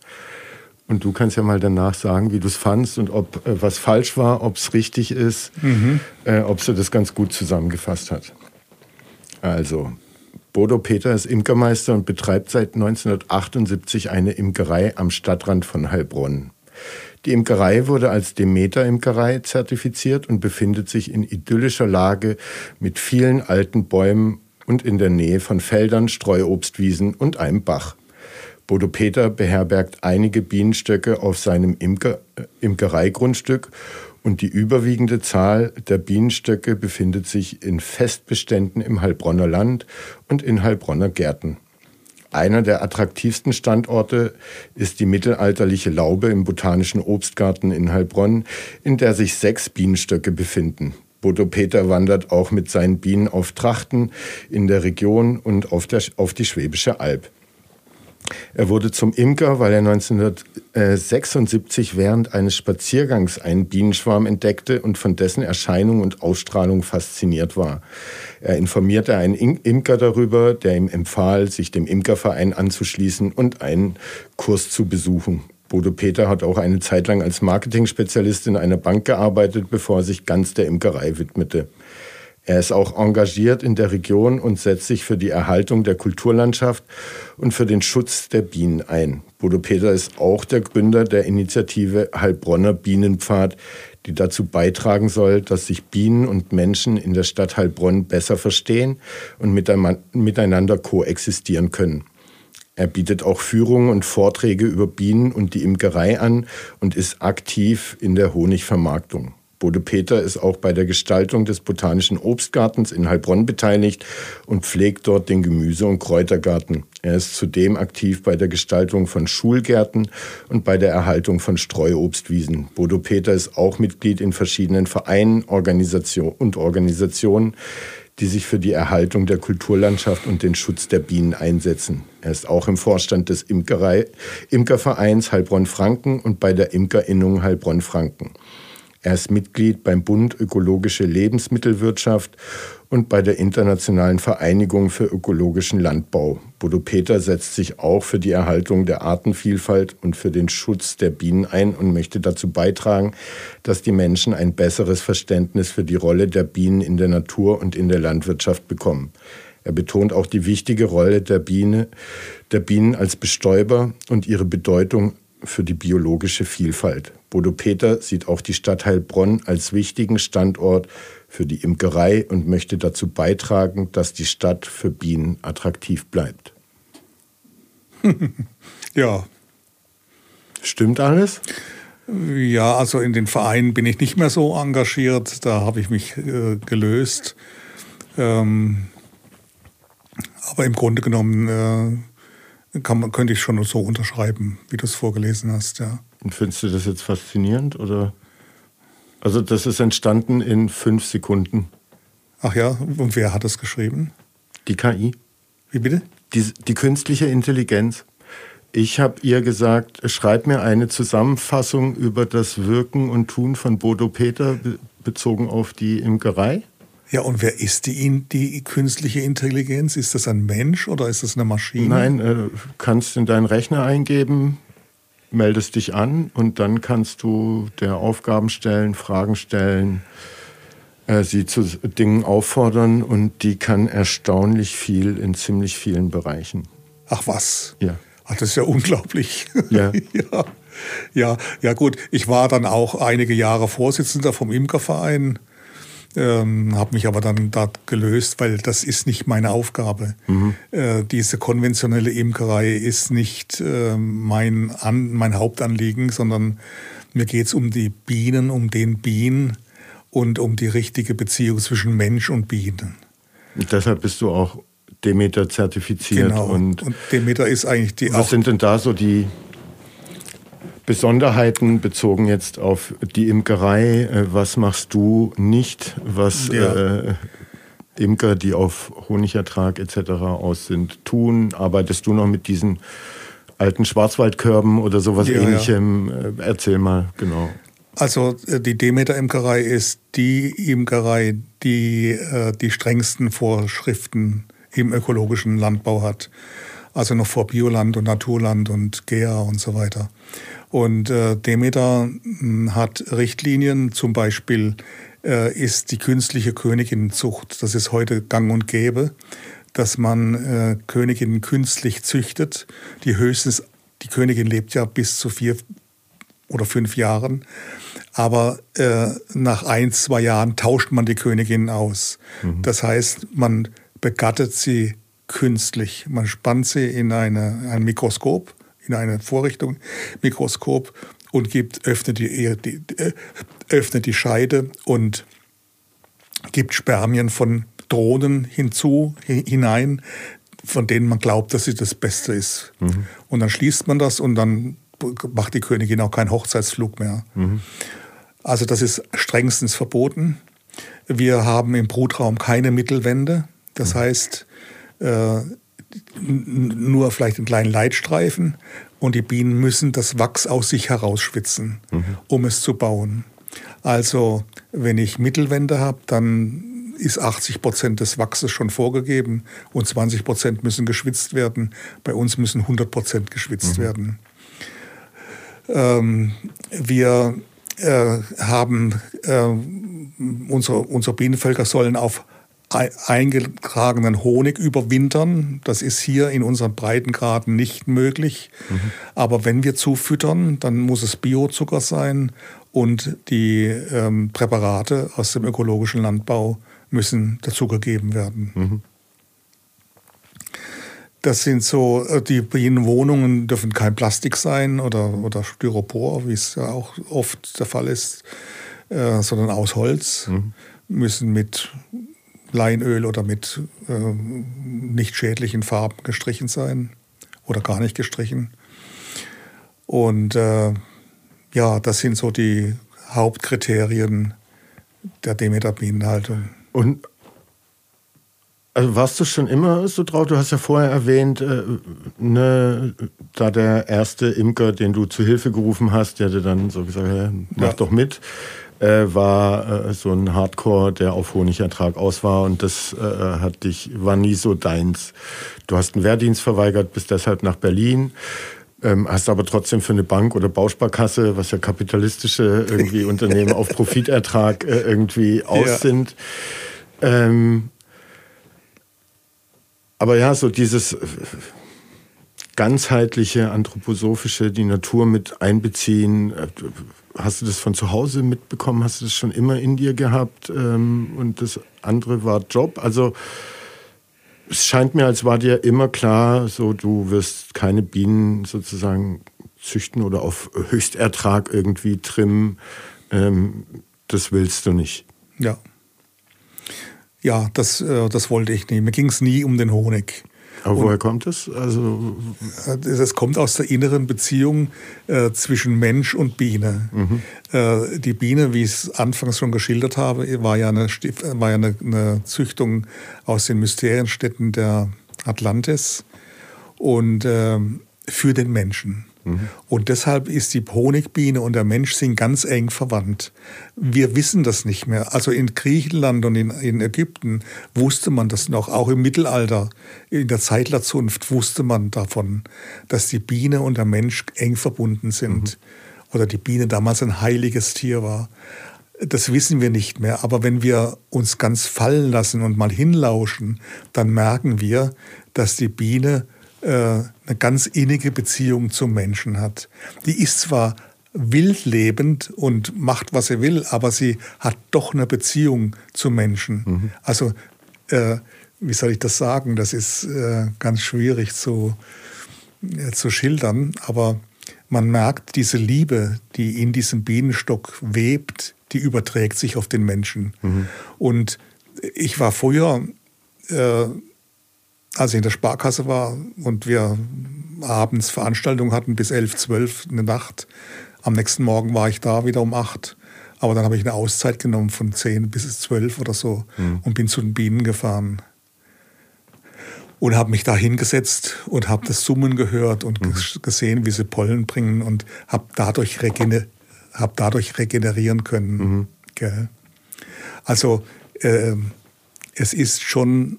Und du kannst ja mal danach sagen, wie du es fandst und ob äh, was falsch war, ob es richtig ist, mhm. Äh, ob sie das ganz gut zusammengefasst hat. Also, Bodo Peter ist Imkermeister und betreibt seit 1978 eine Imkerei am Stadtrand von Heilbronn. Die Imkerei wurde als Demeter-Imkerei zertifiziert und befindet sich in idyllischer Lage mit vielen alten Bäumen und in der Nähe von Feldern, Streuobstwiesen und einem Bach. Bodo Peter beherbergt einige Bienenstöcke auf seinem Imker äh, Imkereigrundstück und die überwiegende Zahl der Bienenstöcke befindet sich in Festbeständen im Heilbronner Land und in Heilbronner Gärten. Einer der attraktivsten Standorte ist die mittelalterliche Laube im Botanischen Obstgarten in Heilbronn, in der sich sechs Bienenstöcke befinden. Bodo Peter wandert auch mit seinen Bienen auf Trachten in der Region und auf, der, auf die Schwäbische Alb. Er wurde zum Imker, weil er 1976 während eines Spaziergangs einen Bienenschwarm entdeckte und von dessen Erscheinung und Ausstrahlung fasziniert war. Er informierte einen Imker darüber, der ihm empfahl, sich dem Imkerverein anzuschließen und einen Kurs zu besuchen. Bodo Peter hat auch eine Zeit lang als Marketing-Spezialist in einer Bank gearbeitet, bevor er sich ganz der Imkerei widmete. Er ist auch engagiert in der Region und setzt sich für die Erhaltung der Kulturlandschaft und für den Schutz der Bienen ein. Bodo Peter ist auch der Gründer der Initiative Heilbronner Bienenpfad, die dazu beitragen soll, dass sich Bienen und Menschen in der Stadt Heilbronn besser verstehen und miteinander koexistieren können. Er bietet auch Führungen und Vorträge über Bienen und die Imkerei an und ist aktiv in der Honigvermarktung. Bode Peter ist auch bei der Gestaltung des Botanischen Obstgartens in Heilbronn beteiligt und pflegt dort den Gemüse- und Kräutergarten. Er ist zudem aktiv bei der Gestaltung von Schulgärten und bei der Erhaltung von Streuobstwiesen. Bodo Peter ist auch Mitglied in verschiedenen Vereinen Organisation und Organisationen, die sich für die Erhaltung der Kulturlandschaft und den Schutz der Bienen einsetzen. Er ist auch im Vorstand des Imkerei, Imkervereins Heilbronn-Franken und bei der Imkerinnung Heilbronn-Franken. Er ist Mitglied beim Bund Ökologische Lebensmittelwirtschaft und bei der Internationalen Vereinigung für ökologischen Landbau. Bodo Peter setzt sich auch für die Erhaltung der Artenvielfalt und für den Schutz der Bienen ein und möchte dazu beitragen, dass die Menschen ein besseres Verständnis für die Rolle der Bienen in der Natur und in der Landwirtschaft bekommen. Er betont auch die wichtige Rolle der Biene, der Bienen als Bestäuber und ihre Bedeutung für die biologische Vielfalt. Bodo Peter sieht auch die Stadt Heilbronn als wichtigen Standort für die Imkerei und möchte dazu beitragen, dass die Stadt für Bienen attraktiv bleibt. ja. Stimmt alles? Ja, also in den Vereinen bin ich nicht mehr so engagiert. Da habe ich mich äh, gelöst. Ähm, aber im Grunde genommen äh, kann, könnte ich schon so unterschreiben, wie du es vorgelesen hast, ja. Und findest du das jetzt faszinierend oder? Also das ist entstanden in fünf Sekunden. Ach ja, und wer hat das geschrieben? Die KI. Wie bitte? Die, die künstliche Intelligenz. Ich habe ihr gesagt, schreib mir eine Zusammenfassung über das Wirken und Tun von Bodo Peter bezogen auf die Imkerei. Ja, und wer ist die, die künstliche Intelligenz? Ist das ein Mensch oder ist das eine Maschine? Nein, äh, kannst in deinen Rechner eingeben, meldest dich an und dann kannst du der Aufgaben stellen, Fragen stellen, äh, sie zu Dingen auffordern und die kann erstaunlich viel in ziemlich vielen Bereichen. Ach was? Ja. Ach, das ist ja unglaublich. Ja. ja. Ja, ja gut. Ich war dann auch einige Jahre Vorsitzender vom Imkerverein ähm, habe mich aber dann dort gelöst, weil das ist nicht meine Aufgabe. Mhm. Äh, diese konventionelle Imkerei ist nicht äh, mein, An mein Hauptanliegen, sondern mir geht es um die Bienen, um den Bienen und um die richtige Beziehung zwischen Mensch und Bienen. Und deshalb bist du auch Demeter zertifiziert. Genau. Und, und Demeter ist eigentlich die. Was sind denn da so die Besonderheiten bezogen jetzt auf die Imkerei. Äh, was machst du nicht, was ja. äh, Imker, die auf Honigertrag etc. aus sind, tun? Arbeitest du noch mit diesen alten Schwarzwaldkörben oder sowas ja, ähnlichem? Ja. Äh, erzähl mal, genau. Also äh, die Demeter-Imkerei ist die Imkerei, die äh, die strengsten Vorschriften im ökologischen Landbau hat. Also noch vor Bioland und Naturland und GEA und so weiter. Und äh, Demeter hm, hat Richtlinien, zum Beispiel äh, ist die künstliche Königinnenzucht, das ist heute gang und gäbe, dass man äh, Königinnen künstlich züchtet, die höchstens, die Königin lebt ja bis zu vier oder fünf Jahren, aber äh, nach ein, zwei Jahren tauscht man die Königin aus. Mhm. Das heißt, man begattet sie künstlich. Man spannt sie in eine, ein Mikroskop in eine Vorrichtung, Mikroskop und gibt, öffnet die, die, äh, öffnet die Scheide und gibt Spermien von Drohnen hinzu, hinein, von denen man glaubt, dass sie das Beste ist. Mhm. Und dann schließt man das und dann macht die Königin auch keinen Hochzeitsflug mehr. Mhm. Also das ist strengstens verboten. Wir haben im Brutraum keine Mittelwände. Das mhm. heißt, äh, nur vielleicht einen kleinen Leitstreifen und die Bienen müssen das Wachs aus sich herausschwitzen, mhm. um es zu bauen. Also wenn ich Mittelwände habe, dann ist 80 Prozent des Wachses schon vorgegeben und 20 Prozent müssen geschwitzt werden. Bei uns müssen 100 Prozent geschwitzt mhm. werden. Ähm, wir äh, haben äh, unsere, unsere Bienenvölker sollen auf eingetragenen Honig überwintern. Das ist hier in unseren Breitengraden nicht möglich. Mhm. Aber wenn wir zufüttern, dann muss es Biozucker sein und die ähm, Präparate aus dem ökologischen Landbau müssen dazugegeben werden. Mhm. Das sind so, äh, die Bienenwohnungen dürfen kein Plastik sein oder, oder Styropor, wie es ja auch oft der Fall ist, äh, sondern aus Holz. Mhm. Müssen mit Leinöl oder mit äh, nicht schädlichen Farben gestrichen sein oder gar nicht gestrichen. Und äh, ja, das sind so die Hauptkriterien der Demeter-Bienenhaltung. Und also warst du schon immer so drauf? Du hast ja vorher erwähnt, äh, ne, da der erste Imker, den du zu Hilfe gerufen hast, der dir dann so gesagt, hey, mach ja. doch mit äh, war äh, so ein Hardcore, der auf Honigertrag aus war und das äh, hat dich, war nie so deins. Du hast einen Wehrdienst verweigert, bist deshalb nach Berlin. Ähm, hast aber trotzdem für eine Bank oder Bausparkasse, was ja kapitalistische irgendwie Unternehmen auf Profitertrag äh, irgendwie aus ja. sind. Ähm, aber ja, so dieses ganzheitliche, anthroposophische, die Natur mit einbeziehen, äh, hast du das von zu Hause mitbekommen? Hast du das schon immer in dir gehabt? Ähm, und das andere war Job. Also es scheint mir, als war dir immer klar, so du wirst keine Bienen sozusagen züchten oder auf Höchstertrag irgendwie trimmen. Ähm, das willst du nicht. Ja. Ja, das, äh, das wollte ich nicht. Mir ging es nie um den Honig. Aber woher kommt das? Also das kommt aus der inneren Beziehung äh, zwischen Mensch und Biene. Mhm. Äh, die Biene, wie ich es anfangs schon geschildert habe, war ja, eine, war ja eine, eine Züchtung aus den Mysterienstädten der Atlantis. Und äh, für den Menschen. Und deshalb ist die Honigbiene und der Mensch sind ganz eng verwandt. Wir wissen das nicht mehr. Also in Griechenland und in, in Ägypten wusste man das noch. Auch im Mittelalter, in der Zeitlerzunft wusste man davon, dass die Biene und der Mensch eng verbunden sind. Mhm. Oder die Biene damals ein heiliges Tier war. Das wissen wir nicht mehr. Aber wenn wir uns ganz fallen lassen und mal hinlauschen, dann merken wir, dass die Biene eine ganz innige Beziehung zum Menschen hat. Die ist zwar wildlebend und macht, was sie will, aber sie hat doch eine Beziehung zum Menschen. Mhm. Also, äh, wie soll ich das sagen? Das ist äh, ganz schwierig zu, äh, zu schildern, aber man merkt diese Liebe, die in diesem Bienenstock webt, die überträgt sich auf den Menschen. Mhm. Und ich war früher äh, als ich in der Sparkasse war und wir abends Veranstaltungen hatten bis 11, 12 eine Nacht. Am nächsten Morgen war ich da wieder um 8. Aber dann habe ich eine Auszeit genommen von 10 bis 12 oder so mhm. und bin zu den Bienen gefahren. Und habe mich da hingesetzt und habe das Summen gehört und mhm. gesehen, wie sie Pollen bringen und habe dadurch, regener hab dadurch regenerieren können. Mhm. Also äh, es ist schon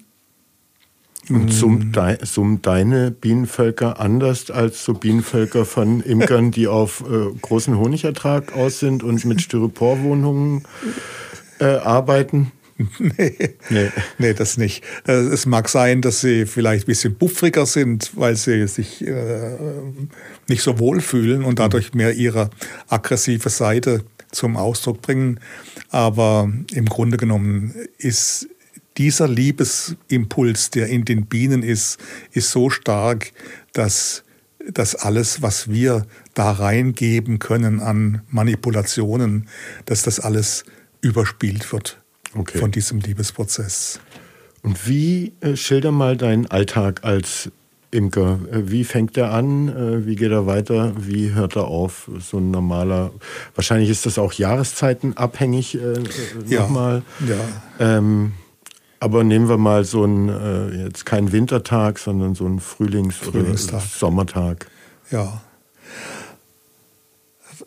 und mhm. summt, de, summt deine Bienenvölker anders als so Bienenvölker von Imkern, die auf äh, großen Honigertrag aus sind und mit Styroporwohnungen äh, arbeiten? Nee. nee. nee, das nicht. Äh, es mag sein, dass sie vielleicht ein bisschen buffriger sind, weil sie sich äh, nicht so wohl fühlen und dadurch mehr ihre aggressive Seite zum Ausdruck bringen. Aber im Grunde genommen ist dieser Liebesimpuls, der in den Bienen ist, ist so stark, dass dass alles, was wir da reingeben können an Manipulationen, dass das alles überspielt wird okay. von diesem Liebesprozess. Und wie, äh, schilder mal deinen Alltag als Imker. Äh, wie fängt er an? Äh, wie geht er weiter? Wie hört er auf? So ein normaler, wahrscheinlich ist das auch jahreszeitenabhängig äh, ja, nochmal. Ja. Ähm, aber nehmen wir mal so einen, äh, jetzt keinen Wintertag, sondern so einen Frühlings- oder Sommertag. Ja.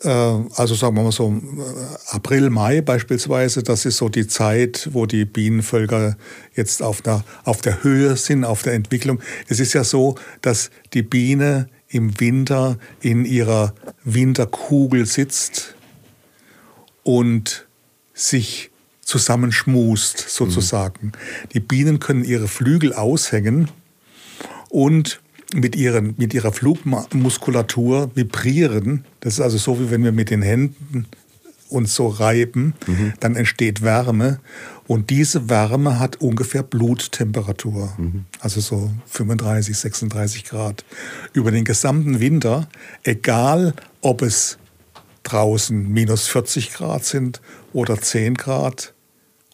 Äh, also sagen wir mal so äh, April, Mai beispielsweise, das ist so die Zeit, wo die Bienenvölker jetzt auf der, auf der Höhe sind, auf der Entwicklung. Es ist ja so, dass die Biene im Winter in ihrer Winterkugel sitzt und sich zusammenschmust, sozusagen. Mhm. Die Bienen können ihre Flügel aushängen und mit, ihren, mit ihrer Flugmuskulatur vibrieren. Das ist also so, wie wenn wir mit den Händen uns so reiben, mhm. dann entsteht Wärme. Und diese Wärme hat ungefähr Bluttemperatur, mhm. also so 35, 36 Grad. Über den gesamten Winter, egal ob es draußen minus 40 Grad sind oder 10 Grad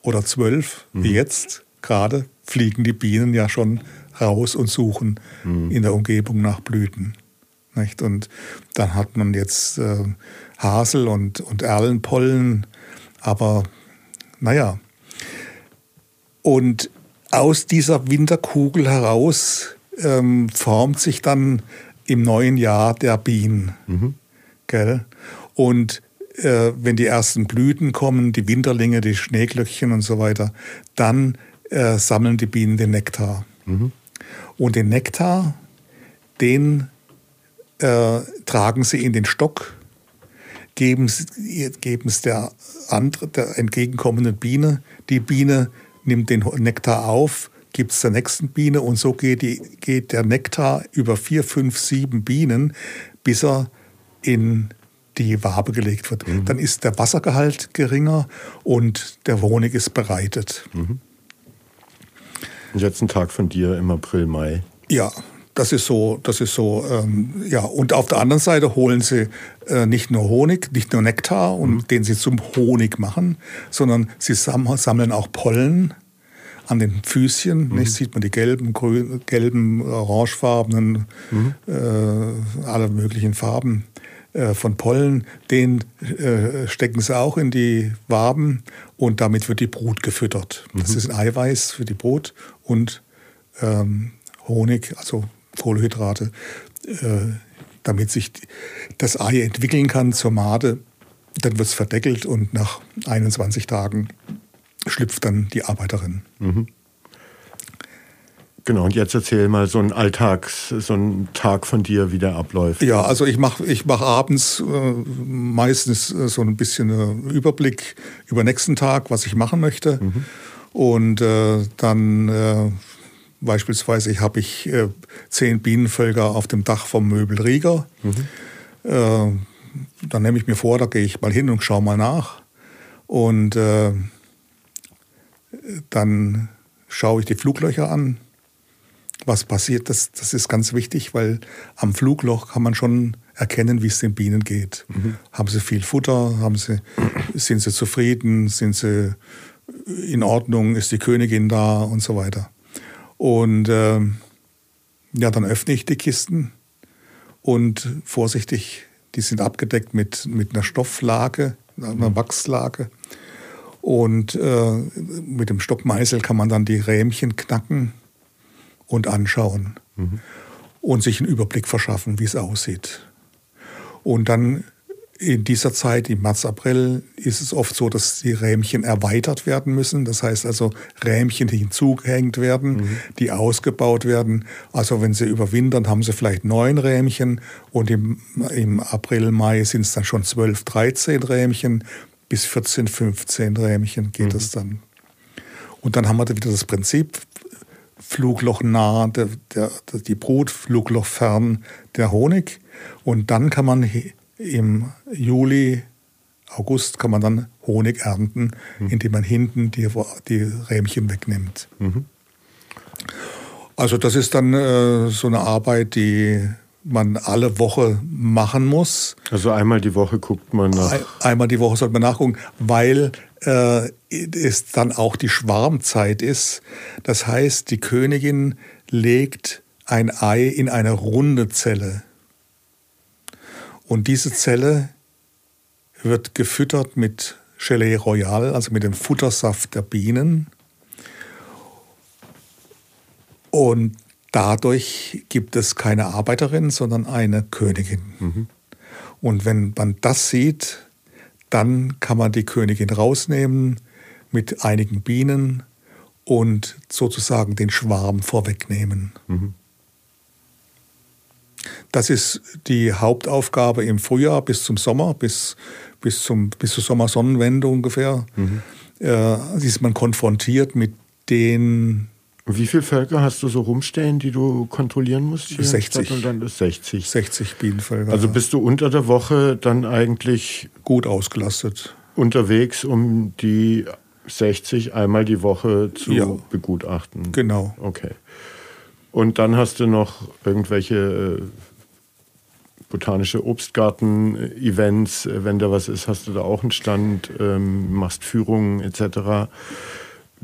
oder 12, mhm. wie jetzt gerade, fliegen die Bienen ja schon raus und suchen mhm. in der Umgebung nach Blüten. Nicht? Und dann hat man jetzt äh, Hasel- und, und Erlenpollen, aber naja. Und aus dieser Winterkugel heraus ähm, formt sich dann im neuen Jahr der Bienen. Mhm. Gell? Und äh, wenn die ersten Blüten kommen, die Winterlinge, die Schneeglöckchen und so weiter, dann äh, sammeln die Bienen den Nektar. Mhm. Und den Nektar, den äh, tragen sie in den Stock, geben es der, der entgegenkommenden Biene. Die Biene nimmt den Nektar auf, gibt es der nächsten Biene und so geht, die, geht der Nektar über vier, fünf, sieben Bienen, bis er in die Wabe gelegt wird. Mhm. Dann ist der Wassergehalt geringer und der Honig ist bereitet. Mhm. Und jetzt ein Tag von dir im April, Mai. Ja, das ist so, das ist so, ähm, ja. Und auf der anderen Seite holen sie äh, nicht nur Honig, nicht nur Nektar, und mhm. den sie zum Honig machen, sondern sie sammeln auch Pollen an den Füßchen. Mhm. Nicht sieht man die gelben, grün, gelben, orangefarbenen, mhm. äh, alle möglichen Farben. Äh, von Pollen, den äh, stecken sie auch in die Waben und damit wird die Brut gefüttert. Mhm. Das ist ein Eiweiß für die Brut und ähm, Honig, also Kohlenhydrate, äh, damit sich das Ei entwickeln kann zur Made. Dann wird es verdeckelt und nach 21 Tagen schlüpft dann die Arbeiterin. Mhm. Genau, und jetzt erzähl mal so einen Alltags, so einen Tag von dir, wie der abläuft. Ja, also ich mache ich mach abends äh, meistens äh, so ein bisschen einen Überblick über nächsten Tag, was ich machen möchte. Mhm. Und äh, dann äh, beispielsweise habe ich äh, zehn Bienenvölker auf dem Dach vom Möbel Rieger. Mhm. Äh, dann nehme ich mir vor, da gehe ich mal hin und schaue mal nach. Und dann schaue ich die Fluglöcher an was passiert, das, das ist ganz wichtig, weil am Flugloch kann man schon erkennen, wie es den Bienen geht. Mhm. Haben sie viel Futter? Haben sie, sind sie zufrieden? Sind sie in Ordnung? Ist die Königin da? Und so weiter. Und äh, ja, dann öffne ich die Kisten und vorsichtig, die sind abgedeckt mit, mit einer Stofflage, einer mhm. Wachslage. Und äh, mit dem Stockmeißel kann man dann die Rähmchen knacken und anschauen mhm. und sich einen Überblick verschaffen, wie es aussieht. Und dann in dieser Zeit, im März, April, ist es oft so, dass die Rähmchen erweitert werden müssen. Das heißt also, Rähmchen hinzugehängt werden, mhm. die ausgebaut werden. Also wenn sie überwintern, haben sie vielleicht neun Rähmchen und im, im April, Mai sind es dann schon zwölf, dreizehn Rähmchen. Bis 14, 15 Rähmchen geht es mhm. dann. Und dann haben wir wieder das Prinzip, Flugloch nah, der, der, die Brut, Flugloch fern, der Honig. Und dann kann man im Juli, August kann man dann Honig ernten, mhm. indem man hinten die, die Rähmchen wegnimmt. Mhm. Also das ist dann äh, so eine Arbeit, die man alle Woche machen muss. Also einmal die Woche guckt man nach. einmal die Woche sollte man nachgucken, weil äh, es dann auch die Schwarmzeit ist. Das heißt, die Königin legt ein Ei in eine runde Zelle. Und diese Zelle wird gefüttert mit Gelee Royal, also mit dem Futtersaft der Bienen. Und dadurch gibt es keine Arbeiterin, sondern eine Königin. Mhm. Und wenn man das sieht, dann kann man die Königin rausnehmen mit einigen Bienen und sozusagen den Schwarm vorwegnehmen. Mhm. Das ist die Hauptaufgabe im Frühjahr bis zum Sommer, bis, bis, zum, bis zur Sommersonnenwende ungefähr. Mhm. Äh, ist man konfrontiert mit den wie viele Völker hast du so rumstehen, die du kontrollieren musst? Hier 60. Und dann ist 60. 60 Bienenvölker. Also bist du unter der Woche dann eigentlich gut ausgelastet unterwegs, um die 60 einmal die Woche zu ja. begutachten. Genau. Okay. Und dann hast du noch irgendwelche äh, botanische Obstgarten-Events, wenn da was ist, hast du da auch einen Stand, ähm, machst Führungen etc.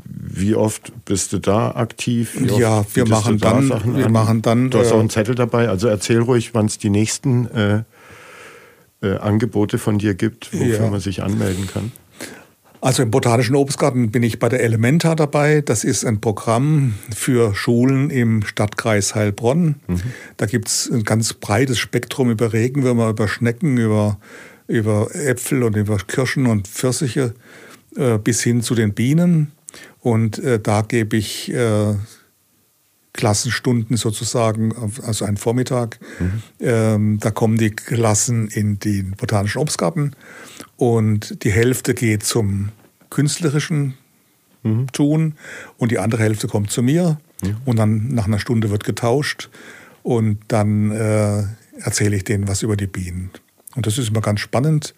Wie oft bist du da aktiv? ja, wir machen, da dann, wir machen dann. Du hast auch einen äh, Zettel dabei. Also erzähl ruhig, wann es die nächsten äh, äh, Angebote von dir gibt, wofür ja. man sich anmelden kann. Also im Botanischen Obstgarten bin ich bei der Elementa dabei. Das ist ein Programm für Schulen im Stadtkreis Heilbronn. Mhm. Da gibt es ein ganz breites Spektrum über Regenwürmer, über Schnecken, über, über Äpfel und über Kirschen und Pfirsiche äh, bis hin zu den Bienen. Und äh, da gebe ich äh, Klassenstunden sozusagen, also einen Vormittag. Mhm. Ähm, da kommen die Klassen in den Botanischen Obstgarten und die Hälfte geht zum künstlerischen mhm. Tun und die andere Hälfte kommt zu mir. Mhm. Und dann nach einer Stunde wird getauscht und dann äh, erzähle ich denen was über die Bienen. Und das ist immer ganz spannend.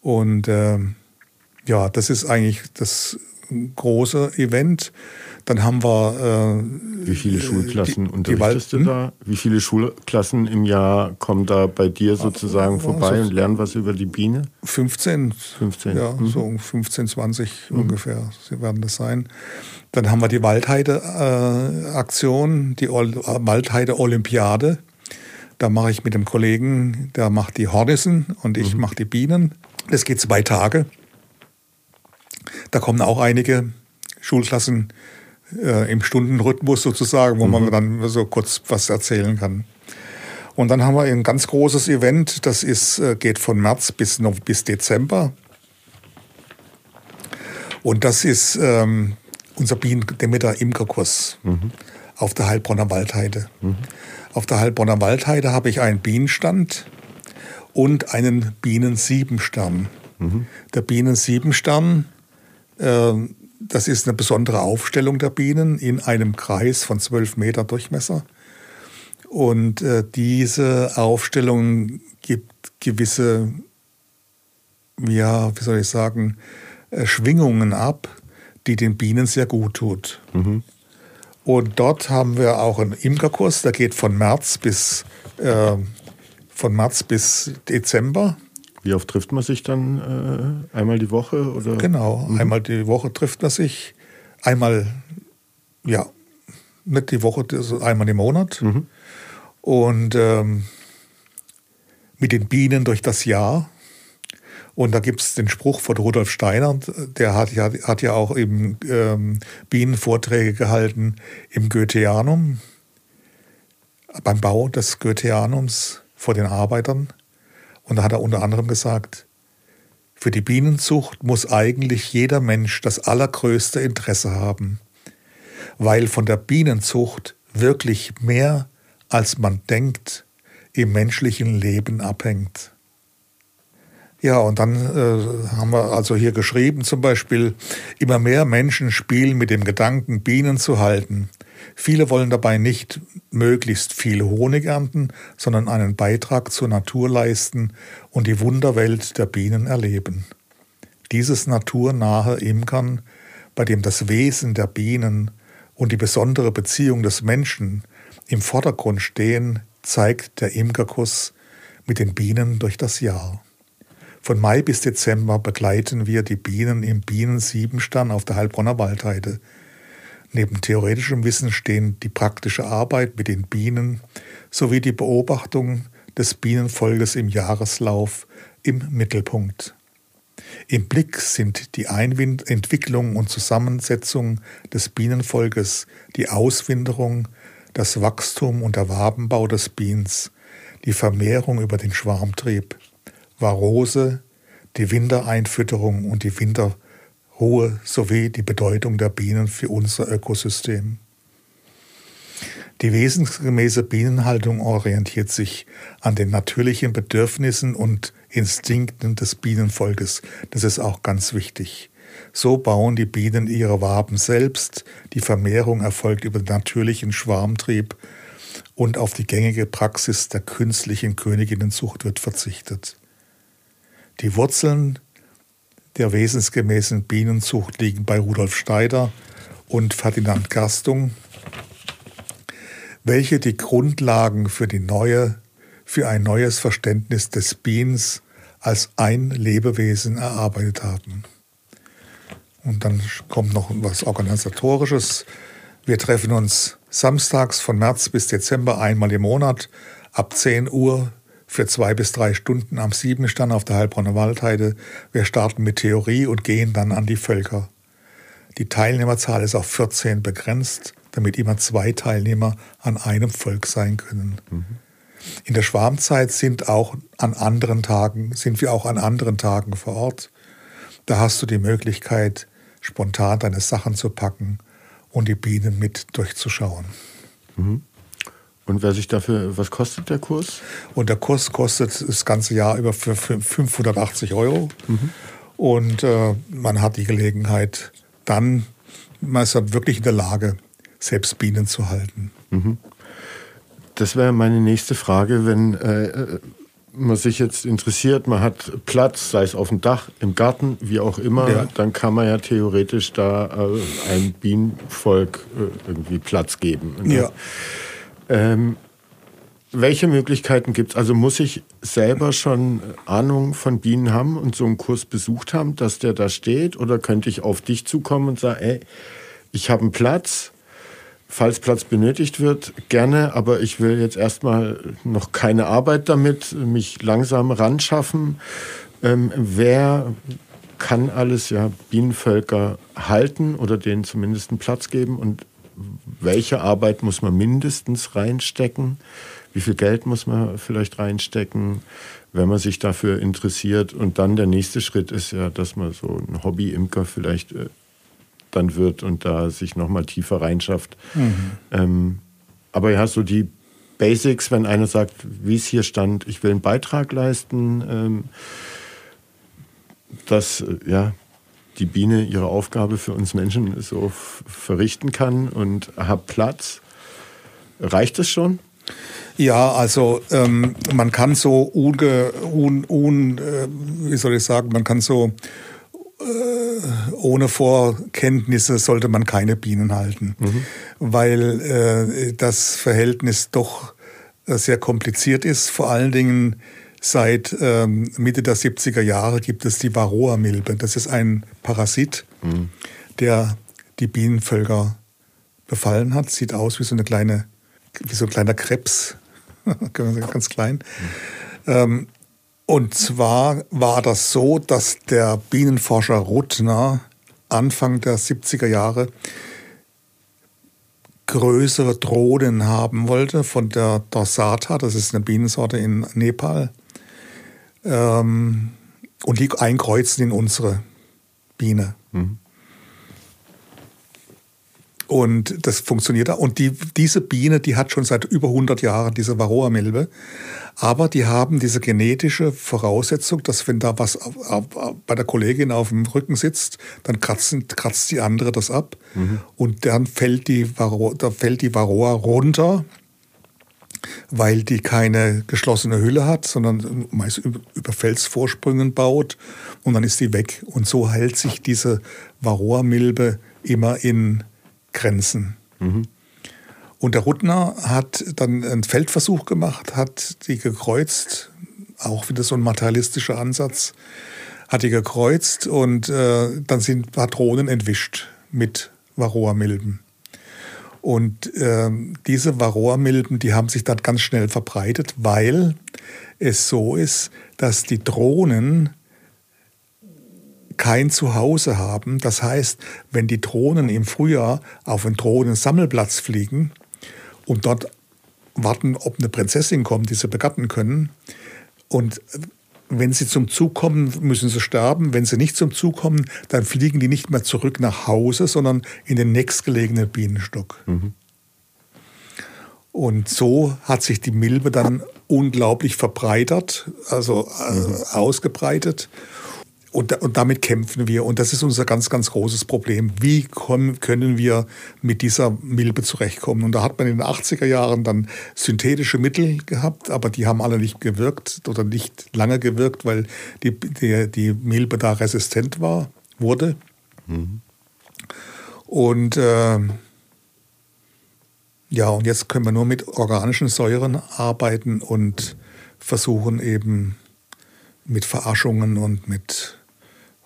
Und äh, ja, das ist eigentlich das große Event. Dann haben wir. Äh, Wie viele Schulklassen die, unterrichtest die, du da? Wie viele Schulklassen im Jahr kommen da bei dir sozusagen also, vorbei und lernen was über die Biene? 15. 15. Ja, mhm. so 15, 20 mhm. ungefähr sie werden das sein. Dann haben wir die Waldheide-Aktion, äh, die Waldheide-Olympiade. Da mache ich mit dem Kollegen, der macht die Hornissen und ich mhm. mache die Bienen. Das geht zwei Tage. Da kommen auch einige Schulklassen äh, im Stundenrhythmus sozusagen, wo mhm. man dann so kurz was erzählen kann. Und dann haben wir ein ganz großes Event, das ist, äh, geht von März bis, bis Dezember. Und das ist ähm, unser Bienen-Demeter Imkerkurs mhm. auf der Heilbronner Waldheide. Mhm. Auf der Heilbronner Waldheide habe ich einen Bienenstand und einen Bienen-Siebenstern. Mhm. Der Bienen-Siebenstern, das ist eine besondere Aufstellung der Bienen in einem Kreis von zwölf Meter Durchmesser. Und äh, diese Aufstellung gibt gewisse, ja, wie soll ich sagen, äh, Schwingungen ab, die den Bienen sehr gut tut. Mhm. Und dort haben wir auch einen Imkerkurs, der geht von März bis, äh, von März bis Dezember. Wie oft trifft man sich dann? Äh, einmal die Woche? Oder? Genau, mhm. einmal die Woche trifft man sich. Einmal, ja, nicht die Woche, einmal im Monat. Mhm und ähm, mit den Bienen durch das Jahr. Und da gibt es den Spruch von Rudolf Steiner, der hat ja, hat ja auch eben ähm, Bienenvorträge gehalten im Goetheanum, beim Bau des Goetheanums vor den Arbeitern. Und da hat er unter anderem gesagt, für die Bienenzucht muss eigentlich jeder Mensch das allergrößte Interesse haben, weil von der Bienenzucht wirklich mehr als man denkt, im menschlichen Leben abhängt. Ja, und dann äh, haben wir also hier geschrieben zum Beispiel, immer mehr Menschen spielen mit dem Gedanken, Bienen zu halten. Viele wollen dabei nicht möglichst viel Honig ernten, sondern einen Beitrag zur Natur leisten und die Wunderwelt der Bienen erleben. Dieses naturnahe Imkern, bei dem das Wesen der Bienen und die besondere Beziehung des Menschen im Vordergrund stehen, zeigt der Imkerkurs mit den Bienen durch das Jahr. Von Mai bis Dezember begleiten wir die Bienen im Bienensiebenstern auf der Heilbronner Waldheide. Neben theoretischem Wissen stehen die praktische Arbeit mit den Bienen sowie die Beobachtung des Bienenvolkes im Jahreslauf im Mittelpunkt. Im Blick sind die Einwind Entwicklung und Zusammensetzung des Bienenvolkes, die Auswinderung, das Wachstum und der Wabenbau des Biens, die Vermehrung über den Schwarmtrieb, Varose, die Wintereinfütterung und die Winterruhe sowie die Bedeutung der Bienen für unser Ökosystem. Die wesensgemäße Bienenhaltung orientiert sich an den natürlichen Bedürfnissen und Instinkten des Bienenvolkes. Das ist auch ganz wichtig. So bauen die Bienen ihre Waben selbst, die Vermehrung erfolgt über den natürlichen Schwarmtrieb und auf die gängige Praxis der künstlichen Königinnenzucht wird verzichtet. Die Wurzeln der wesensgemäßen Bienenzucht liegen bei Rudolf Steider und Ferdinand Gastung, welche die Grundlagen für, die neue, für ein neues Verständnis des Biens als ein Lebewesen erarbeitet haben. Und dann kommt noch was Organisatorisches. Wir treffen uns samstags von März bis Dezember einmal im Monat ab 10 Uhr für zwei bis drei Stunden am Siebenstern auf der Heilbronner Waldheide. Wir starten mit Theorie und gehen dann an die Völker. Die Teilnehmerzahl ist auf 14 begrenzt, damit immer zwei Teilnehmer an einem Volk sein können. Mhm. In der Schwarmzeit sind auch an anderen Tagen, sind wir auch an anderen Tagen vor Ort. Da hast du die Möglichkeit, spontan deine Sachen zu packen und die Bienen mit durchzuschauen. Mhm. Und wer sich dafür, was kostet der Kurs? Und der Kurs kostet das ganze Jahr über für 580 Euro. Mhm. Und äh, man hat die Gelegenheit, dann, man ist dann wirklich in der Lage, selbst Bienen zu halten. Mhm. Das wäre meine nächste Frage, wenn äh, man sich jetzt interessiert, man hat Platz, sei es auf dem Dach, im Garten, wie auch immer, ja. dann kann man ja theoretisch da äh, einem Bienenvolk äh, irgendwie Platz geben. Ne? Ja. Ähm, welche Möglichkeiten gibt es? Also muss ich selber schon Ahnung von Bienen haben und so einen Kurs besucht haben, dass der da steht? Oder könnte ich auf dich zukommen und sagen, ey, ich habe einen Platz, falls Platz benötigt wird, gerne, aber ich will jetzt erstmal noch keine Arbeit damit, mich langsam ranschaffen. Ähm, wer kann alles ja Bienenvölker halten oder denen zumindest einen Platz geben und welche Arbeit muss man mindestens reinstecken? Wie viel Geld muss man vielleicht reinstecken, wenn man sich dafür interessiert? Und dann der nächste Schritt ist ja, dass man so ein Hobby-Imker vielleicht äh, dann wird und da sich nochmal tiefer reinschafft. Mhm. Ähm, aber ja, so die Basics, wenn einer sagt, wie es hier stand, ich will einen Beitrag leisten, ähm, dass äh, ja, die Biene ihre Aufgabe für uns Menschen so verrichten kann und hat Platz. Reicht es schon? Ja, also ähm, man kann so unge, un, un, äh, wie soll ich sagen, man kann so äh, ohne Vorkenntnisse sollte man keine Bienen halten, mhm. weil äh, das Verhältnis doch äh, sehr kompliziert ist. Vor allen Dingen seit ähm, Mitte der 70er Jahre gibt es die Varroa-Milbe. Das ist ein Parasit, mhm. der die Bienenvölker befallen hat. Sieht aus wie so eine kleine, wie so ein kleiner Krebs, ganz klein. Mhm. Ähm, und zwar war das so, dass der Bienenforscher Ruttner Anfang der 70er Jahre größere Drohnen haben wollte von der Dorsata, das ist eine Bienensorte in Nepal, ähm, und die einkreuzen in unsere Biene. Mhm. Und das funktioniert da. Und die, diese Biene, die hat schon seit über 100 Jahren diese Varroa-Milbe. Aber die haben diese genetische Voraussetzung, dass wenn da was bei der Kollegin auf dem Rücken sitzt, dann kratzen, kratzt die andere das ab. Mhm. Und dann fällt die, Varroa, da fällt die Varroa runter, weil die keine geschlossene Hülle hat, sondern meist über Felsvorsprüngen baut. Und dann ist die weg. Und so hält sich diese Varroa-Milbe immer in Grenzen. Mhm. Und der Ruttner hat dann einen Feldversuch gemacht, hat die gekreuzt, auch wieder so ein materialistischer Ansatz, hat die gekreuzt und äh, dann sind Patronen entwischt mit Varroa-Milben. Und äh, diese Varroa-Milben, die haben sich dann ganz schnell verbreitet, weil es so ist, dass die Drohnen kein Zuhause haben. Das heißt, wenn die Drohnen im Frühjahr auf einen Drohnensammelplatz fliegen und dort warten, ob eine Prinzessin kommt, die sie begatten können, und wenn sie zum Zug kommen, müssen sie sterben. Wenn sie nicht zum Zug kommen, dann fliegen die nicht mehr zurück nach Hause, sondern in den nächstgelegenen Bienenstock. Mhm. Und so hat sich die Milbe dann unglaublich verbreitert, also äh, mhm. ausgebreitet. Und, und, damit kämpfen wir. Und das ist unser ganz, ganz großes Problem. Wie kommen, können wir mit dieser Milbe zurechtkommen? Und da hat man in den 80er Jahren dann synthetische Mittel gehabt, aber die haben alle nicht gewirkt oder nicht lange gewirkt, weil die, die, die Milbe da resistent war, wurde. Mhm. Und äh, ja, und jetzt können wir nur mit organischen Säuren arbeiten und versuchen eben mit Verarschungen und mit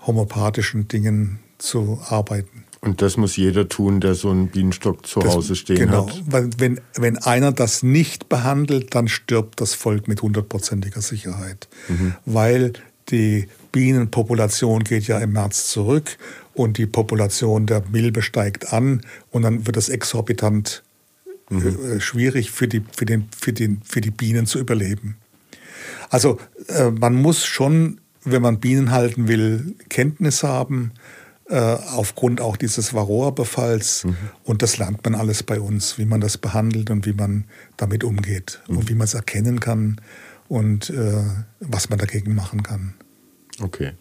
homöopathischen Dingen zu arbeiten. Und das muss jeder tun, der so einen Bienenstock zu das, Hause stehen genau, hat. Genau, weil wenn, wenn einer das nicht behandelt, dann stirbt das Volk mit hundertprozentiger Sicherheit. Mhm. Weil die Bienenpopulation geht ja im März zurück und die Population der Milbe steigt an und dann wird es exorbitant mhm. äh, schwierig für die, für, den, für, den, für die Bienen zu überleben. Also äh, man muss schon wenn man Bienen halten will, Kenntnis haben, äh, aufgrund auch dieses Varroa-Befalls. Mhm. Und das lernt man alles bei uns, wie man das behandelt und wie man damit umgeht mhm. und wie man es erkennen kann und äh, was man dagegen machen kann. Okay.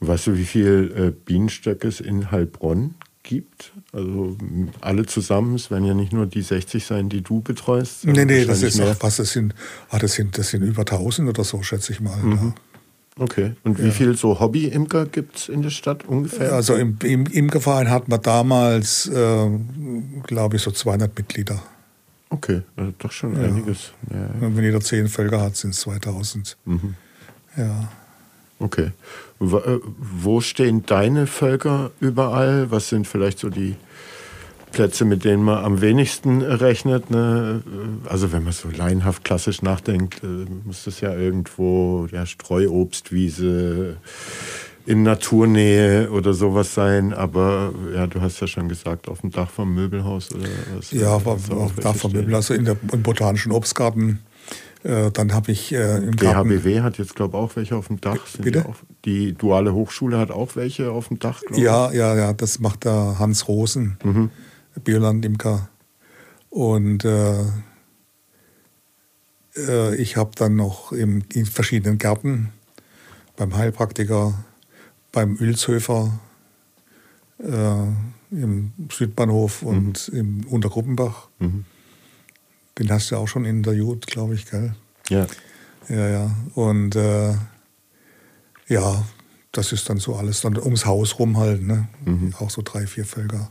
Weißt du, wie viele äh, Bienenstöcke es in Heilbronn gibt? Also alle zusammen, es werden ja nicht nur die 60 sein, die du betreust. Nee, nee, das ist auch was, das sind, ah, das sind, das sind über 1000 oder so, schätze ich mal. Mhm. Ja. Okay. Und wie ja. viel so Hobby-Imker gibt es in der Stadt ungefähr? Also im, im Imkerverein hatten wir damals, äh, glaube ich, so 200 Mitglieder. Okay, also doch schon ja. einiges. Ja. Wenn jeder 10 Völker hat, sind es 2000. Mhm. Ja. Okay. Äh, wo stehen deine Völker überall? Was sind vielleicht so die Plätze, mit denen man am wenigsten rechnet. Ne? Also wenn man so laienhaft klassisch nachdenkt, äh, muss das ja irgendwo ja, Streuobstwiese, in Naturnähe oder sowas sein, aber ja, du hast ja schon gesagt, auf dem Dach vom Möbelhaus oder was? Ja, auf, auf dem Dach vom Möbelhaus, also in der, im Botanischen Obstgarten. Äh, dann habe ich äh, im DHBW Garten, hat jetzt, glaube ich, auch welche auf dem Dach. Sind bitte? Die, auch, die, Duale Hochschule hat auch welche auf dem Dach, glaube Ja, ja, ja, das macht der Hans Rosen, mhm. Bioland-Imker. Und äh, äh, ich habe dann noch im, in verschiedenen Gärten, beim Heilpraktiker, beim Ölshöfer, äh, im Südbahnhof und mhm. im Untergruppenbach. Mhm. Den hast du auch schon interviewt, glaube ich, gell? Ja. Ja, ja. Und äh, ja, das ist dann so alles dann ums Haus rum halt, ne? Mhm. Auch so drei, vier Völker.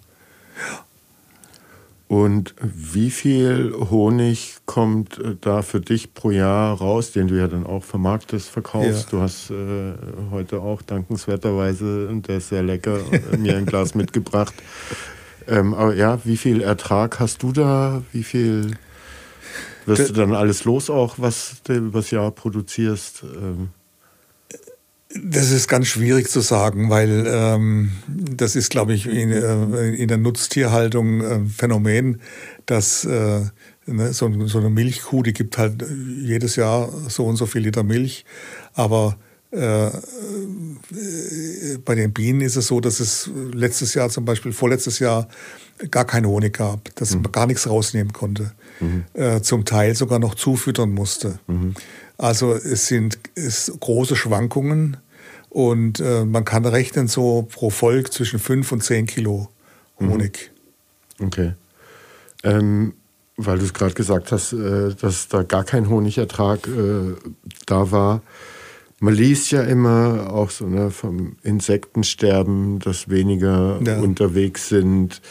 Und wie viel Honig kommt äh, da für dich pro Jahr raus, den du ja dann auch vermarktest, verkaufst? Ja. Du hast äh, heute auch dankenswerterweise, und der ist sehr lecker, äh, mir ein Glas mitgebracht. Ähm, aber ja, wie viel Ertrag hast du da? Wie viel wirst du dann alles los auch, was du übers Jahr produzierst? Ähm das ist ganz schwierig zu sagen, weil ähm, das ist, glaube ich, in, äh, in, der Nutztierhaltung ein Phänomen, dass äh, ne, so, so, eine Milchkuh, die gibt halt jedes Jahr so und so viel Liter Milch, aber äh, bei den Bienen ist es so, dass es letztes Jahr zum Beispiel, vorletztes Jahr gar keinen Honig gab, dass mhm. man gar nichts rausnehmen konnte, mhm. äh, zum Teil sogar noch zufüttern musste. Mhm. Also es sind es große Schwankungen und äh, man kann rechnen so pro Volk zwischen 5 und 10 Kilo Honig. Mhm. Okay. Ähm, weil du es gerade gesagt hast, äh, dass da gar kein Honigertrag äh, da war. Man liest ja immer auch so ne, vom Insektensterben, dass weniger ja. unterwegs sind.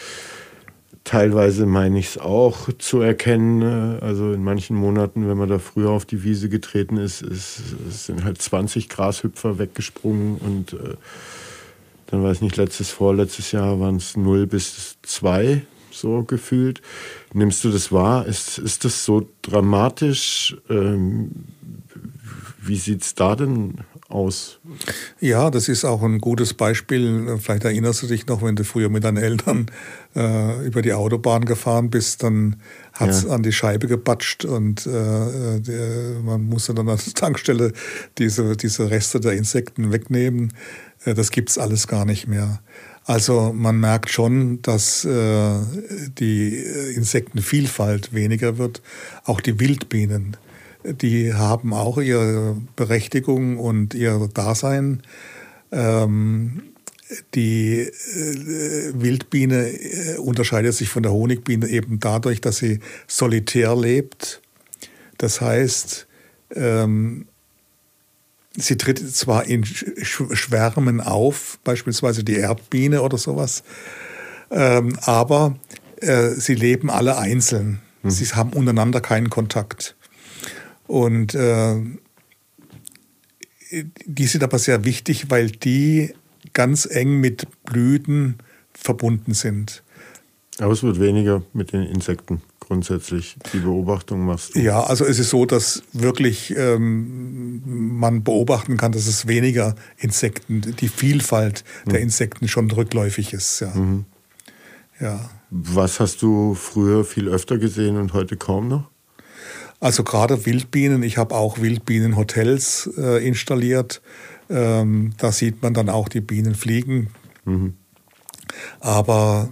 Teilweise meine ich es auch zu erkennen. Ne? Also in manchen Monaten, wenn man da früher auf die Wiese getreten ist, ist, sind halt 20 Grashüpfer weggesprungen und äh, dann weiß ich nicht, letztes, vorletztes Jahr waren es 0 bis 2 so gefühlt. Nimmst du das wahr? Ist, ist das so dramatisch? Ähm, wie sieht es da denn aus? Ja, das ist auch ein gutes Beispiel. Vielleicht erinnerst du dich noch, wenn du früher mit deinen Eltern äh, über die Autobahn gefahren bist, dann hat es ja. an die Scheibe gebatscht und äh, der, man musste dann an der Tankstelle diese, diese Reste der Insekten wegnehmen. Äh, das gibt es alles gar nicht mehr. Also man merkt schon, dass äh, die Insektenvielfalt weniger wird. Auch die Wildbienen die haben auch ihre Berechtigung und ihr Dasein. Ähm, die äh, Wildbiene äh, unterscheidet sich von der Honigbiene eben dadurch, dass sie solitär lebt. Das heißt, ähm, sie tritt zwar in Schwärmen auf, beispielsweise die Erdbiene oder sowas, ähm, aber äh, sie leben alle einzeln. Hm. Sie haben untereinander keinen Kontakt. Und äh, die sind aber sehr wichtig, weil die ganz eng mit Blüten verbunden sind. Aber es wird weniger mit den Insekten grundsätzlich. Die Beobachtung machst du? Ja, also es ist so, dass wirklich ähm, man beobachten kann, dass es weniger Insekten, die Vielfalt mhm. der Insekten schon rückläufig ist. Ja. Mhm. ja. Was hast du früher viel öfter gesehen und heute kaum noch? Also gerade Wildbienen, ich habe auch Wildbienenhotels äh, installiert. Ähm, da sieht man dann auch die Bienen fliegen. Mhm. Aber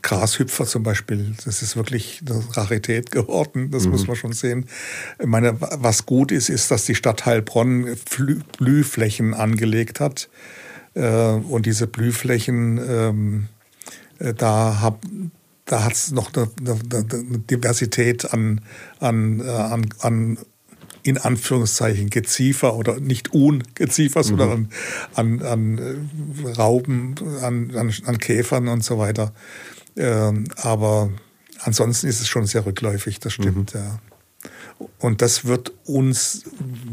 Grashüpfer zum Beispiel, das ist wirklich eine Rarität geworden, das mhm. muss man schon sehen. Ich meine, was gut ist, ist, dass die Stadt Heilbronn Blühflächen angelegt hat. Äh, und diese Blühflächen, ähm, äh, da haben da hat es noch eine, eine, eine, Diversität an, an, äh, an, an in Anführungszeichen Geziefer oder nicht Ungeziefer, mhm. sondern an, an, äh, Rauben, an, an, an, Käfern und so weiter. Ähm, aber ansonsten ist es schon sehr rückläufig, das stimmt, mhm. ja. Und das wird uns,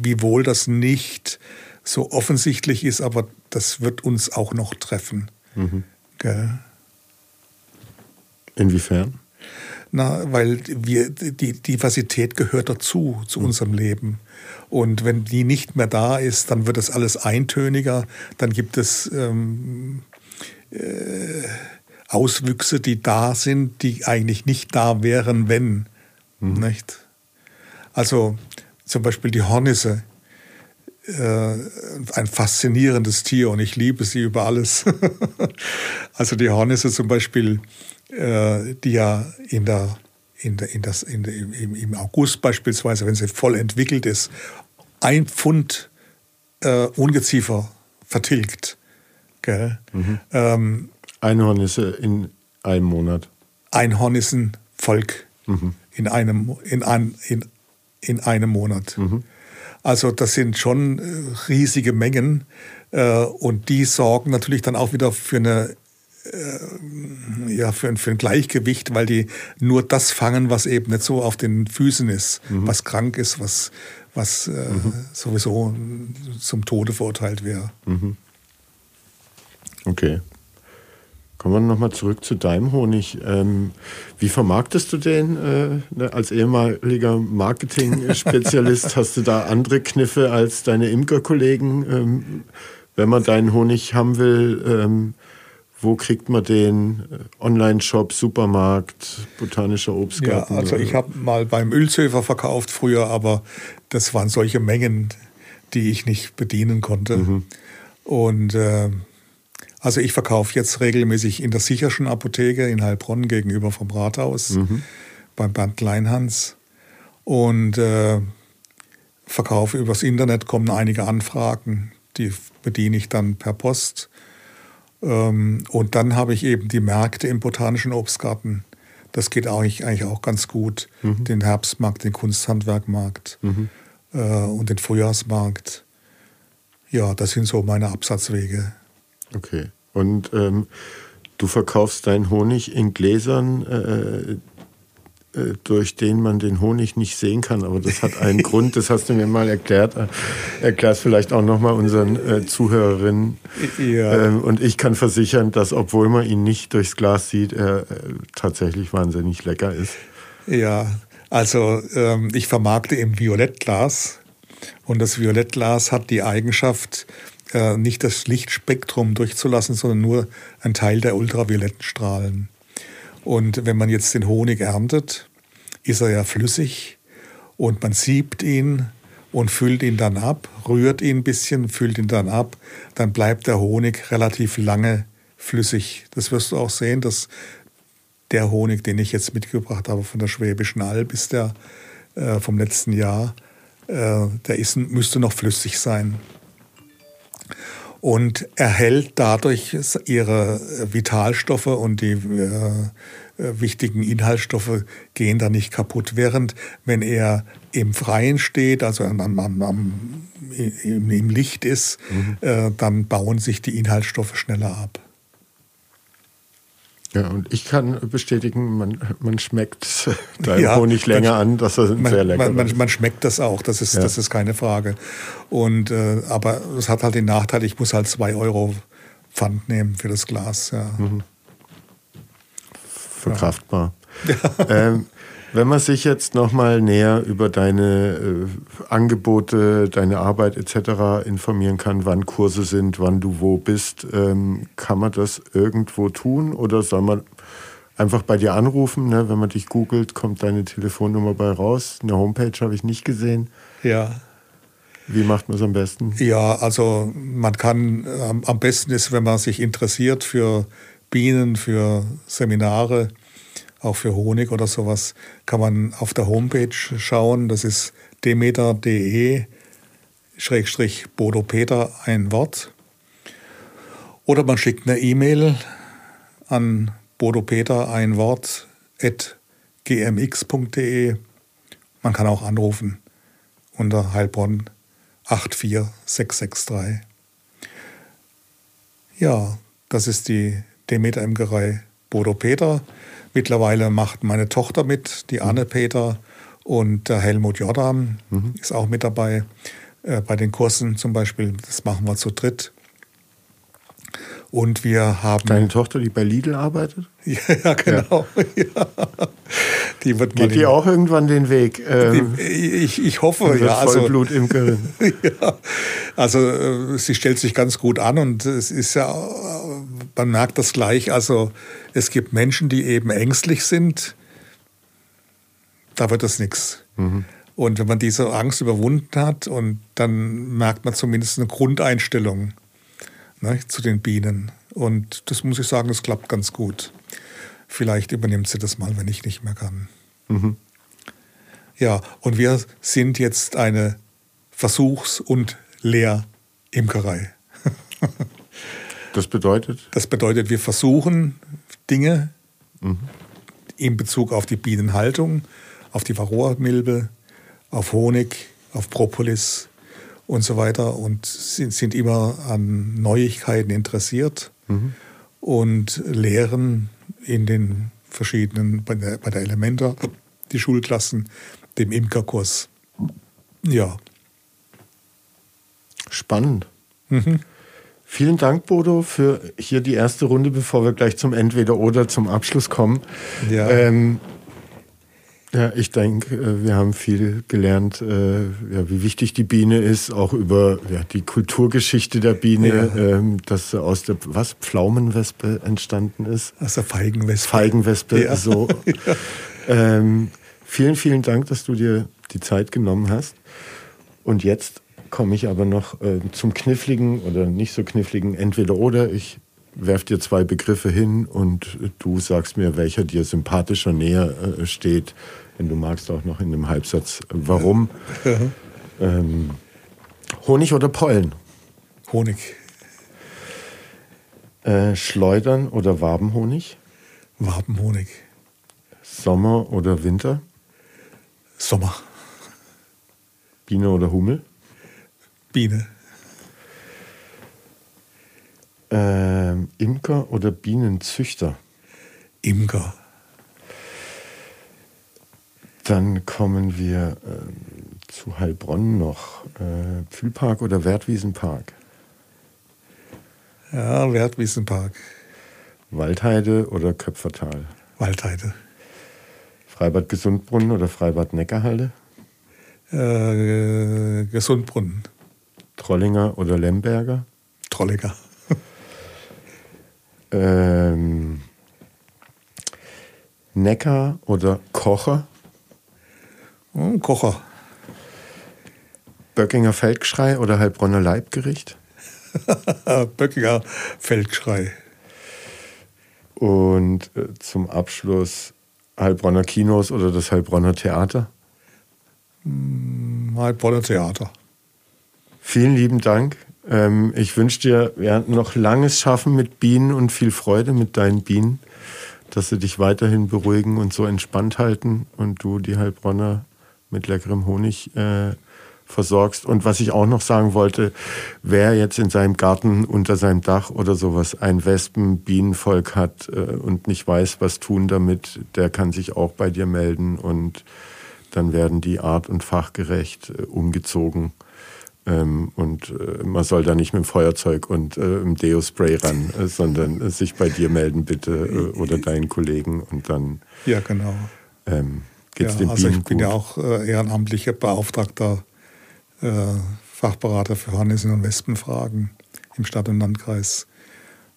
wiewohl das nicht so offensichtlich ist, aber das wird uns auch noch treffen. Mhm. Inwiefern? Na, weil wir, die Diversität gehört dazu, zu mhm. unserem Leben. Und wenn die nicht mehr da ist, dann wird das alles eintöniger. Dann gibt es ähm, äh, Auswüchse, die da sind, die eigentlich nicht da wären, wenn. Mhm. Nicht? Also zum Beispiel die Hornisse. Äh, ein faszinierendes Tier und ich liebe sie über alles. also die Hornisse zum Beispiel, äh, die ja in der, in der, in das, in der, im, im August beispielsweise, wenn sie voll entwickelt ist, ein Pfund äh, Ungeziefer vertilgt. Gell? Mhm. Ähm, Einhornisse in einem Monat. Einhornissenvolk mhm. in, einem, in, ein, in, in einem Monat. Mhm. Also das sind schon äh, riesige Mengen äh, und die sorgen natürlich dann auch wieder für eine äh, ja, für ein, für ein Gleichgewicht, weil die nur das fangen, was eben nicht so auf den Füßen ist, mhm. was krank ist, was, was äh, mhm. sowieso zum Tode verurteilt wäre. Mhm. Okay. Kommen wir nochmal zurück zu deinem Honig. Ähm, wie vermarktest du den äh, ne, als ehemaliger Marketing-Spezialist? hast du da andere Kniffe als deine Imkerkollegen? Ähm, wenn man deinen Honig haben will, ähm, wo kriegt man den? Online-Shop, Supermarkt, botanischer Obstgarten? Ja, also ich habe mal beim Ölzöfer verkauft früher, aber das waren solche Mengen, die ich nicht bedienen konnte. Mhm. Und äh, also ich verkaufe jetzt regelmäßig in der sicherschen Apotheke in Heilbronn gegenüber vom Rathaus mhm. beim Band Kleinhans und äh, verkaufe übers Internet, kommen einige Anfragen, die bediene ich dann per Post. Ähm, und dann habe ich eben die Märkte im Botanischen Obstgarten. Das geht eigentlich, eigentlich auch ganz gut. Mhm. Den Herbstmarkt, den Kunsthandwerkmarkt mhm. äh, und den Frühjahrsmarkt. Ja, das sind so meine Absatzwege. Okay. Und ähm, du verkaufst deinen Honig in Gläsern, äh, äh, durch den man den Honig nicht sehen kann. Aber das hat einen Grund, das hast du mir mal erklärt. Äh, Erklär es vielleicht auch nochmal unseren äh, Zuhörerinnen. Ja. Ähm, und ich kann versichern, dass obwohl man ihn nicht durchs Glas sieht, er äh, tatsächlich wahnsinnig lecker ist. Ja, also ähm, ich vermarkte im Violettglas. Und das Violettglas hat die Eigenschaft, äh, nicht das Lichtspektrum durchzulassen, sondern nur ein Teil der ultravioletten Strahlen. Und wenn man jetzt den Honig erntet, ist er ja flüssig und man siebt ihn und füllt ihn dann ab, rührt ihn ein bisschen, füllt ihn dann ab, dann bleibt der Honig relativ lange flüssig. Das wirst du auch sehen, dass der Honig, den ich jetzt mitgebracht habe von der Schwäbischen Alb, ist der äh, vom letzten Jahr, äh, der ist, müsste noch flüssig sein und erhält dadurch ihre Vitalstoffe und die äh, wichtigen Inhaltsstoffe gehen da nicht kaputt. Während wenn er im Freien steht, also am, am, am, im, Licht ist, mhm. äh, dann bauen sich die Inhaltsstoffe schneller ab. Ja, und ich kann bestätigen, man, man schmeckt deinem ja, Honig länger man, an, dass er man, sehr lecker man, ist. Man schmeckt das auch, das ist, ja. das ist keine Frage. Und, äh, aber es hat halt den Nachteil, ich muss halt zwei Euro Pfand nehmen für das Glas. Ja. Mhm. Verkraftbar. Ja. Ähm, wenn man sich jetzt nochmal näher über deine äh, Angebote, deine Arbeit etc. informieren kann, wann Kurse sind, wann du wo bist, ähm, kann man das irgendwo tun oder soll man einfach bei dir anrufen? Ne? Wenn man dich googelt, kommt deine Telefonnummer bei raus. Eine Homepage habe ich nicht gesehen. Ja. Wie macht man es am besten? Ja, also man kann, ähm, am besten ist, wenn man sich interessiert für Bienen, für Seminare, auch für Honig oder sowas, kann man auf der Homepage schauen. Das ist demeter.de Schrägstrich Bodo Peter ein Wort. Oder man schickt eine E-Mail an Bodo Peter ein Wort at gmx.de. Man kann auch anrufen unter Heilbronn 84663. Ja, das ist die Demeter Imkerei Bodo Peter. Mittlerweile macht meine Tochter mit, die Anne Peter und der Helmut Jordan mhm. ist auch mit dabei. Äh, bei den Kursen zum Beispiel, das machen wir zu dritt. Und wir haben. Deine Tochter, die bei Lidl arbeitet? ja, genau. Ja. Die wird Geht die auch irgendwann den Weg? Ähm, ich, ich hoffe, ja. Also, Vollblutimkerin. ja. Also äh, sie stellt sich ganz gut an und es ist ja, man merkt das gleich. Also es gibt Menschen, die eben ängstlich sind. Da wird das nichts. Mhm. Und wenn man diese Angst überwunden hat, und dann merkt man zumindest eine Grundeinstellung ne, zu den Bienen. Und das muss ich sagen, das klappt ganz gut. Vielleicht übernimmt sie das mal, wenn ich nicht mehr kann. Mhm. Ja, und wir sind jetzt eine Versuchs- und Lehrimkerei. das bedeutet? Das bedeutet, wir versuchen Dinge mhm. in Bezug auf die Bienenhaltung, auf die Varroa-Milbe, auf Honig, auf Propolis, und so weiter und sind, sind immer an Neuigkeiten interessiert mhm. und lehren in den verschiedenen, bei der, bei der Elementa, die Schulklassen, dem Imkerkurs. Ja. Spannend. Mhm. Vielen Dank, Bodo, für hier die erste Runde, bevor wir gleich zum Entweder-Oder zum Abschluss kommen. Ja. Ähm, ja, ich denke, äh, wir haben viel gelernt, äh, ja, wie wichtig die Biene ist, auch über ja, die Kulturgeschichte der Biene, ja. ähm, dass aus der was Pflaumenwespe entstanden ist. Aus der Feigenwespe. Feigenwespe, ja. so. ähm, vielen, vielen Dank, dass du dir die Zeit genommen hast. Und jetzt komme ich aber noch äh, zum kniffligen oder nicht so kniffligen Entweder-Oder. Ich werf dir zwei Begriffe hin und du sagst mir, welcher dir sympathischer näher äh, steht. Wenn du magst, auch noch in einem Halbsatz. Warum? Ähm, Honig oder Pollen? Honig. Äh, Schleudern oder Wabenhonig? Wabenhonig. Sommer oder Winter? Sommer. Biene oder Hummel? Biene. Ähm, Imker oder Bienenzüchter? Imker. Dann kommen wir äh, zu Heilbronn noch. Äh, Pfühlpark oder Wertwiesenpark? Ja, Wertwiesenpark. Waldheide oder Köpfertal? Waldheide. Freibad Gesundbrunnen oder Freibad Neckarhalde? Äh, Gesundbrunnen. Trollinger oder Lemberger? Trollinger. Ähm, Neckar oder Kocher? Hm, Kocher. Böckinger Feldgeschrei oder Heilbronner Leibgericht? Böckinger Feldgeschrei. Und äh, zum Abschluss Heilbronner Kinos oder das Heilbronner Theater? Hm, Heilbronner Theater. Vielen lieben Dank. Ähm, ich wünsche dir ja, noch langes Schaffen mit Bienen und viel Freude mit deinen Bienen, dass sie dich weiterhin beruhigen und so entspannt halten und du die Heilbronner mit leckerem Honig äh, versorgst. Und was ich auch noch sagen wollte, wer jetzt in seinem Garten unter seinem Dach oder sowas ein Wespen-Bienenvolk hat äh, und nicht weiß, was tun damit, der kann sich auch bei dir melden und dann werden die art- und fachgerecht äh, umgezogen. Ähm, und äh, man soll da nicht mit dem Feuerzeug und äh, im Deo-Spray ran, äh, sondern äh, sich bei dir melden bitte äh, oder deinen Kollegen und dann ja, genau. ähm, geht es ja, den also Bienen Ich bin gut. ja auch äh, ehrenamtlicher Beauftragter, Fachberater für Hornissen- und Wespenfragen im Stadt- und Landkreis.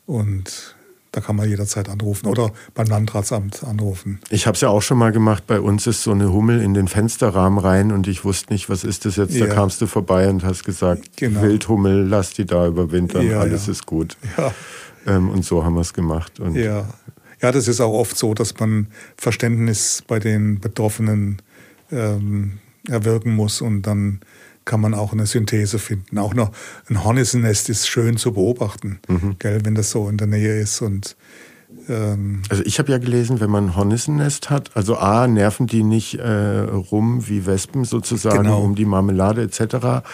Und da kann man jederzeit anrufen oder beim Landratsamt anrufen. Ich habe es ja auch schon mal gemacht. Bei uns ist so eine Hummel in den Fensterrahmen rein und ich wusste nicht, was ist das jetzt. Da Ja. kamst du vorbei und hast gesagt, Genau. Wildhummel, lass die da überwintern, Ja, alles ja. ist gut. Ähm, und so haben wir es gemacht. Und ja. ja, das ist auch oft so, dass man Verständnis bei den Betroffenen ähm, erwirken muss und dann kann man auch eine Synthese finden. Auch noch ein Hornissennest ist schön zu beobachten, Mhm. gell, wenn das so in der Nähe ist und ähm, Also ich habe ja gelesen, wenn man ein Hornissennest hat, also A, nerven die nicht äh, rum wie Wespen sozusagen Genau. um die Marmelade etc.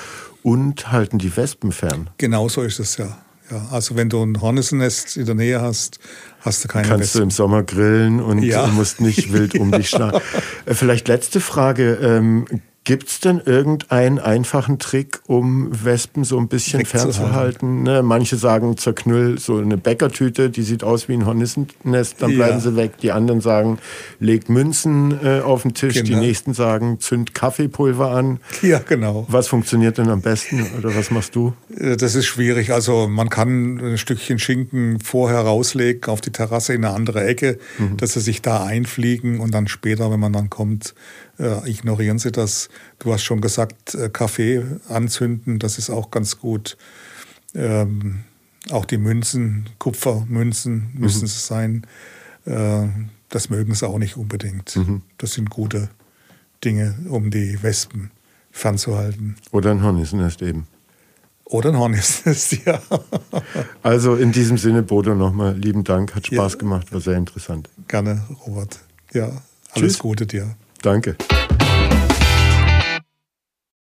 und halten die Wespen fern. genau so ist es ja. ja. Also wenn du ein Hornissennest in der Nähe hast, hast du keine Kannst du im Wespen. Sommer grillen und Ja. musst nicht wild um dich schlagen. Äh, Vielleicht letzte Frage. Ähm, Gibt es denn irgendeinen einfachen Trick, um Wespen so ein bisschen fernzuhalten? Ne, manche sagen zur Knüll so eine Bäckertüte, die sieht aus wie ein Hornissennest, dann bleiben ja. sie weg. Die anderen sagen, leg Münzen äh, auf den Tisch. Genau. Die nächsten sagen, zünd Kaffeepulver an. Ja, genau. Was funktioniert denn am besten oder was machst du? Äh, das ist schwierig. Also man kann ein Stückchen Schinken vorher rauslegen auf die Terrasse in eine andere Ecke, mhm. dass sie sich da einfliegen und dann später, wenn man dann kommt, äh, ignorieren Sie das. Du hast schon gesagt, äh, Kaffee anzünden, das ist auch ganz gut. Ähm, auch die Münzen, Kupfermünzen müssen mhm. es sein. Äh, das mögen sie auch nicht unbedingt. Mhm. Das sind gute Dinge, um die Wespen fernzuhalten. Oder ein Hornissennest eben. Oder ein Hornissennest, ja. also in diesem Sinne, Bodo, nochmal lieben Dank. Hat Spaß ja. gemacht, war sehr interessant. Gerne, Robert. Ja, alles Tschüss. Gute dir. Danke.